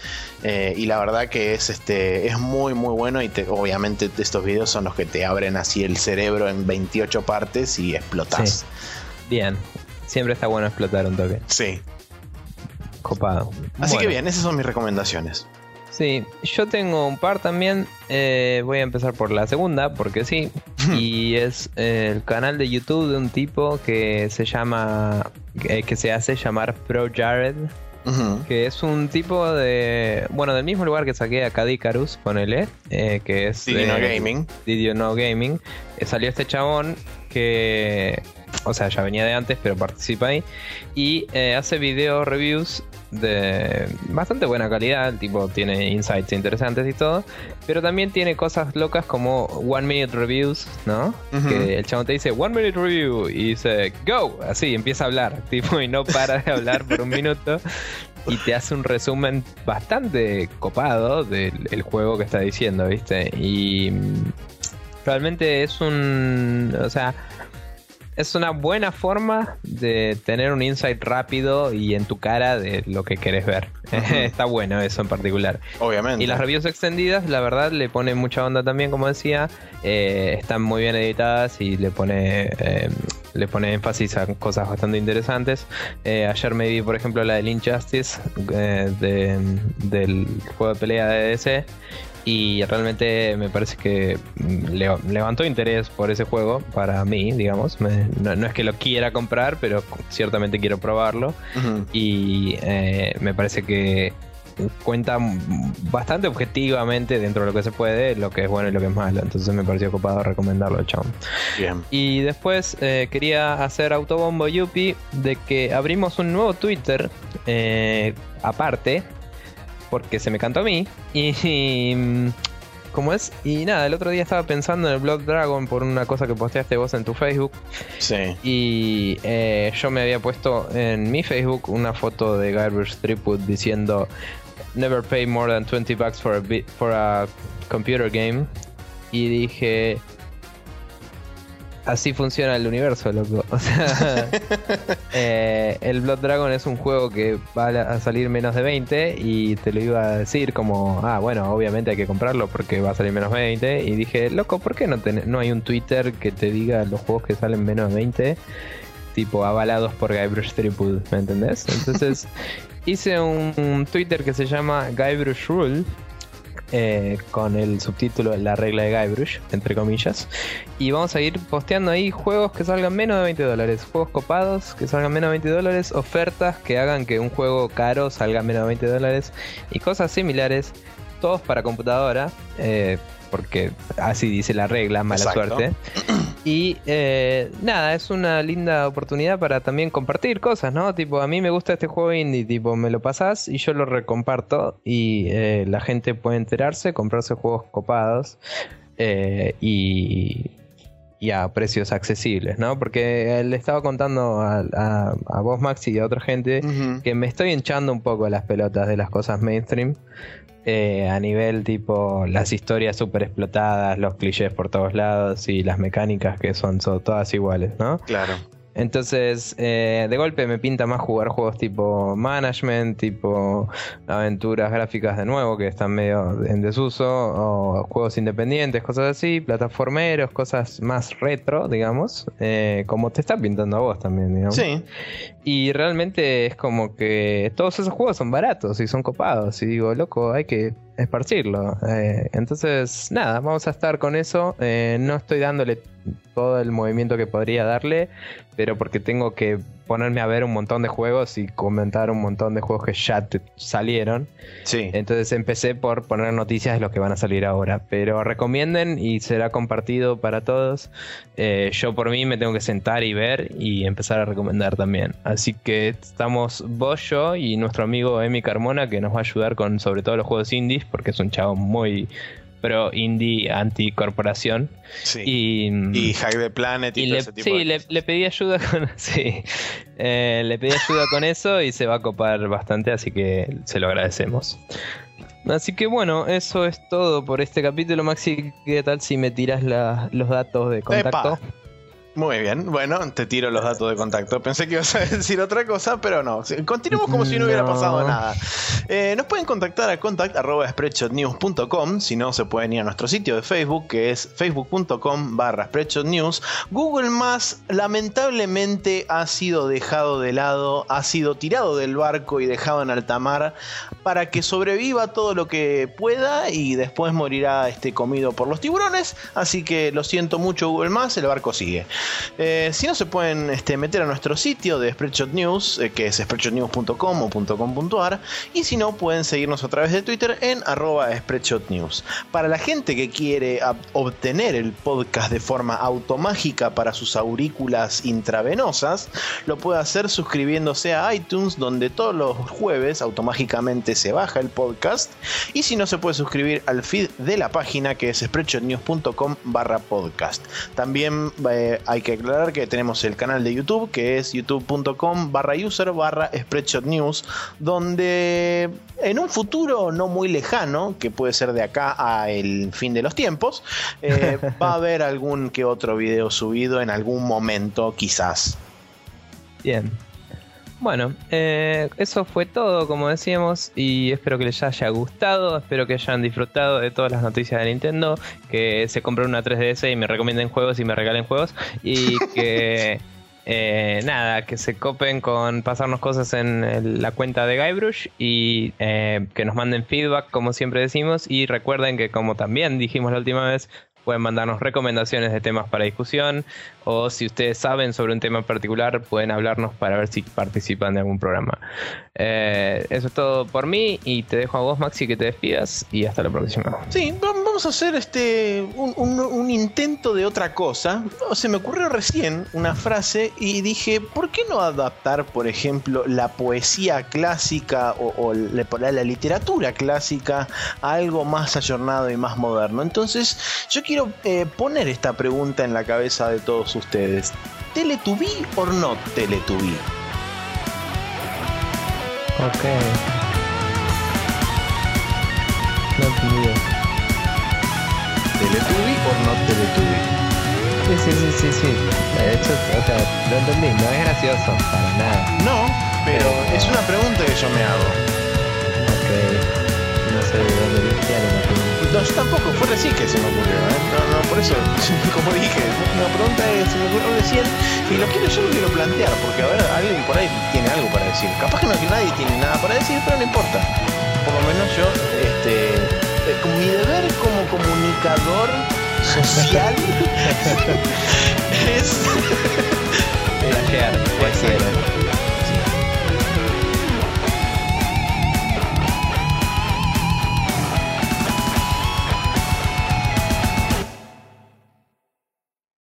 eh, y la verdad que es, este, es muy muy bueno y obviamente estos videos son los que te abren así el cerebro en 28 partes y explotas. Bien, siempre está bueno explotar un toque. Sí. Copado. Así que bien, esas son mis recomendaciones. Sí, yo tengo un par también. Eh, voy a empezar por la segunda, porque sí. y es eh, el canal de YouTube de un tipo que se llama. que se hace llamar Pro Jared que es un tipo de. Bueno, del mismo lugar que saqué a Cadicarus, ponele, eh, que es. Did No Gaming. Did No Gaming. Eh, salió este chabón que. O sea, ya venía de antes, pero participa ahí. Y eh, hace video reviews de bastante buena calidad. El tipo tiene insights interesantes y todo. Pero también tiene cosas locas como One Minute Reviews, ¿no? Que el chabón te dice One Minute Review y dice Go. Así empieza a hablar, tipo, y no para de hablar por un minuto. Y te hace un resumen bastante copado del juego que está diciendo, ¿viste? Y realmente es un. O sea es una buena forma de tener un insight rápido y en tu cara de lo que querés ver. Está bueno eso en particular. Obviamente. Y las reviews extendidas, la verdad, le pone mucha onda también, como decía. Eh, están muy bien editadas y le pone, eh, le pone énfasis a cosas bastante interesantes. Eh, ayer me vi, por ejemplo, la del Injustice del juego de pelea de DC y realmente me parece que mm, levantó interés por ese juego para mí, digamos. no, es que lo quiera comprar, pero ciertamente quiero probarlo. Y eh, me parece que cuenta bastante objetivamente dentro de lo que se puede, lo que es bueno y lo que es malo. Entonces me pareció ocupado recomendarlo al Bien. Y después eh, quería hacer autobombo Yupi de que abrimos un nuevo Twitter eh, aparte porque se me cantó a mí. Y, mm, ¿Cómo es? Y nada, el otro día estaba pensando en el Blood Dragon por una cosa que posteaste vos en tu Facebook. Sí. Y eh, yo me había puesto en mi Facebook una foto de Garbage Tripwood diciendo Never pay more than 20 bucks for a, for a computer game. Y dije, así funciona el universo, loco. O sea, eh, el Blood Dragon es un juego que va a salir menos de 20 y te lo iba a decir como, ah, bueno, obviamente hay que comprarlo porque va a salir menos de 20. Y dije, loco, ¿por qué no, no hay un Twitter que te diga los juegos que salen menos de 20? Tipo, avalados por Guybrush Threepwood, ¿me entendés? Entonces, hice un, Twitter que se llama Guybrush Rule eh, con el subtítulo La regla de Guybrush, entre comillas. Y vamos a ir posteando ahí juegos que salgan menos de 20 dólares, juegos copados que salgan menos de 20 dólares, ofertas que hagan que un juego caro salga menos de 20 dólares y cosas similares, todos para computadora. Eh, porque así dice la regla, mala suerte. Y eh, nada, es una linda oportunidad para también compartir cosas, ¿no? Tipo, a mí me gusta este juego indie, tipo, me lo pasás y yo lo recomparto y eh, la gente puede enterarse, comprarse juegos copados eh, y, y a precios accesibles, ¿no? Porque le estaba contando a, a, vos, Maxi, y a otra gente que me estoy hinchando un poco las pelotas de las cosas mainstream. Eh, a nivel tipo las historias súper explotadas, los clichés por todos lados y las mecánicas que son, son todas iguales, ¿no? Claro. Entonces, eh, de golpe me pinta más jugar juegos tipo management, tipo aventuras gráficas de nuevo que están medio en desuso, o juegos independientes, cosas así, plataformeros, cosas más retro, digamos, eh, como te está pintando a vos también, digamos. Sí. Y realmente es como que todos esos juegos son baratos y son copados. Y digo, loco, hay que esparcirlo. Eh, entonces, nada, vamos a estar con eso. Eh, no estoy dándole todo el movimiento que podría darle, pero porque tengo que ponerme a ver un montón de juegos y comentar un montón de juegos que ya salieron. Sí. Entonces empecé por poner noticias de los que van a salir ahora. Pero recomienden y será compartido para todos. Eh, yo por mí me tengo que sentar y ver y empezar a recomendar también. Así que estamos vos, yo y nuestro amigo Emi Carmona que nos va a ayudar con sobre todo los juegos indies porque es un chavo muy pro indie anticorporación. Sí. Y, y Hack the Planet y, todo le, ese tipo sí, de le, cosas. le pedí ayuda con sí. Eh, le pedí ayuda con eso y se va a copar bastante, así que se lo agradecemos. Así que bueno, eso es todo por este capítulo, Maxi. ¿Qué tal si me tiras la- los datos de contacto? Epa. Muy bien, bueno, te tiro los datos de contacto. Pensé que ibas a decir otra cosa, pero no. Continuemos como si no hubiera pasado nada. Eh, nos pueden contactar a contact.spreadshotnews.com. Si no, se pueden ir a nuestro sitio de Facebook, que es facebook.com barra spreadshotnews. Google Más, lamentablemente, ha sido dejado de lado, ha sido tirado del barco y dejado en alta mar para que sobreviva todo lo que pueda y después morirá este, comido por los tiburones. Así que lo siento mucho, Google Más, el barco sigue. Eh, si no, se pueden este, meter a nuestro sitio de Spreadshot News, eh, que es spreadshotnews.com o .com.ar, y si no, pueden seguirnos a través de Twitter en arroba News. Para la gente que quiere obtener el podcast de forma automágica para sus aurículas intravenosas, lo puede hacer suscribiéndose a iTunes, donde todos los jueves automáticamente se baja el podcast, y si no, se puede suscribir al feed de la página, que es spreadshotnews.com podcast. También eh, hay que aclarar que tenemos el canal de YouTube que es youtube.com barra user barra spreadshot news donde en un futuro no muy lejano que puede ser de acá a el fin de los tiempos eh, va a haber algún que otro video subido en algún momento quizás Bien. Bueno, eh, eso fue todo, como decíamos, y espero que les haya gustado, espero que hayan disfrutado de todas las noticias de Nintendo, que se compren una 3DS y me recomienden juegos y me regalen juegos, y que eh, nada, que se copen con pasarnos cosas en la cuenta de Guybrush y eh, que nos manden feedback, como siempre decimos, y recuerden que como también dijimos la última vez, pueden mandarnos recomendaciones de temas para discusión o si ustedes saben sobre un tema en particular pueden hablarnos para ver si participan de algún programa. Eh, eso es todo por mí y te dejo a vos Maxi que te despidas y hasta la próxima. Sí, vamos a hacer este un, intento de otra cosa. Se me ocurrió recién una frase y dije, ¿por qué no adaptar, por ejemplo, la poesía clásica o, o la, la literatura clásica a algo más ayornado y más moderno? Entonces, yo quiero eh, poner esta pregunta en la cabeza de todos ustedes. ¿Teletubí o no Teletubí? Ok. No ¿Teletubí o no Teletubí? Sí, sí, sí, sí, sí. De hecho, o sea, lo entendí, no es gracioso para nada. No, pero es una pregunta que yo me hago. Ok. No sé de dónde la. No, yo tampoco, fue recién que se me ocurrió, ¿eh? No, no, por eso, como dije, una pregunta que se me ocurrió recién y lo quiero, yo lo quiero plantear, porque a ver, alguien por ahí tiene algo para decir. Capaz que no que nadie tiene nada para decir, pero no importa. Por lo menos yo, este, con mi deber como comunicador social es Flashear, Exacto.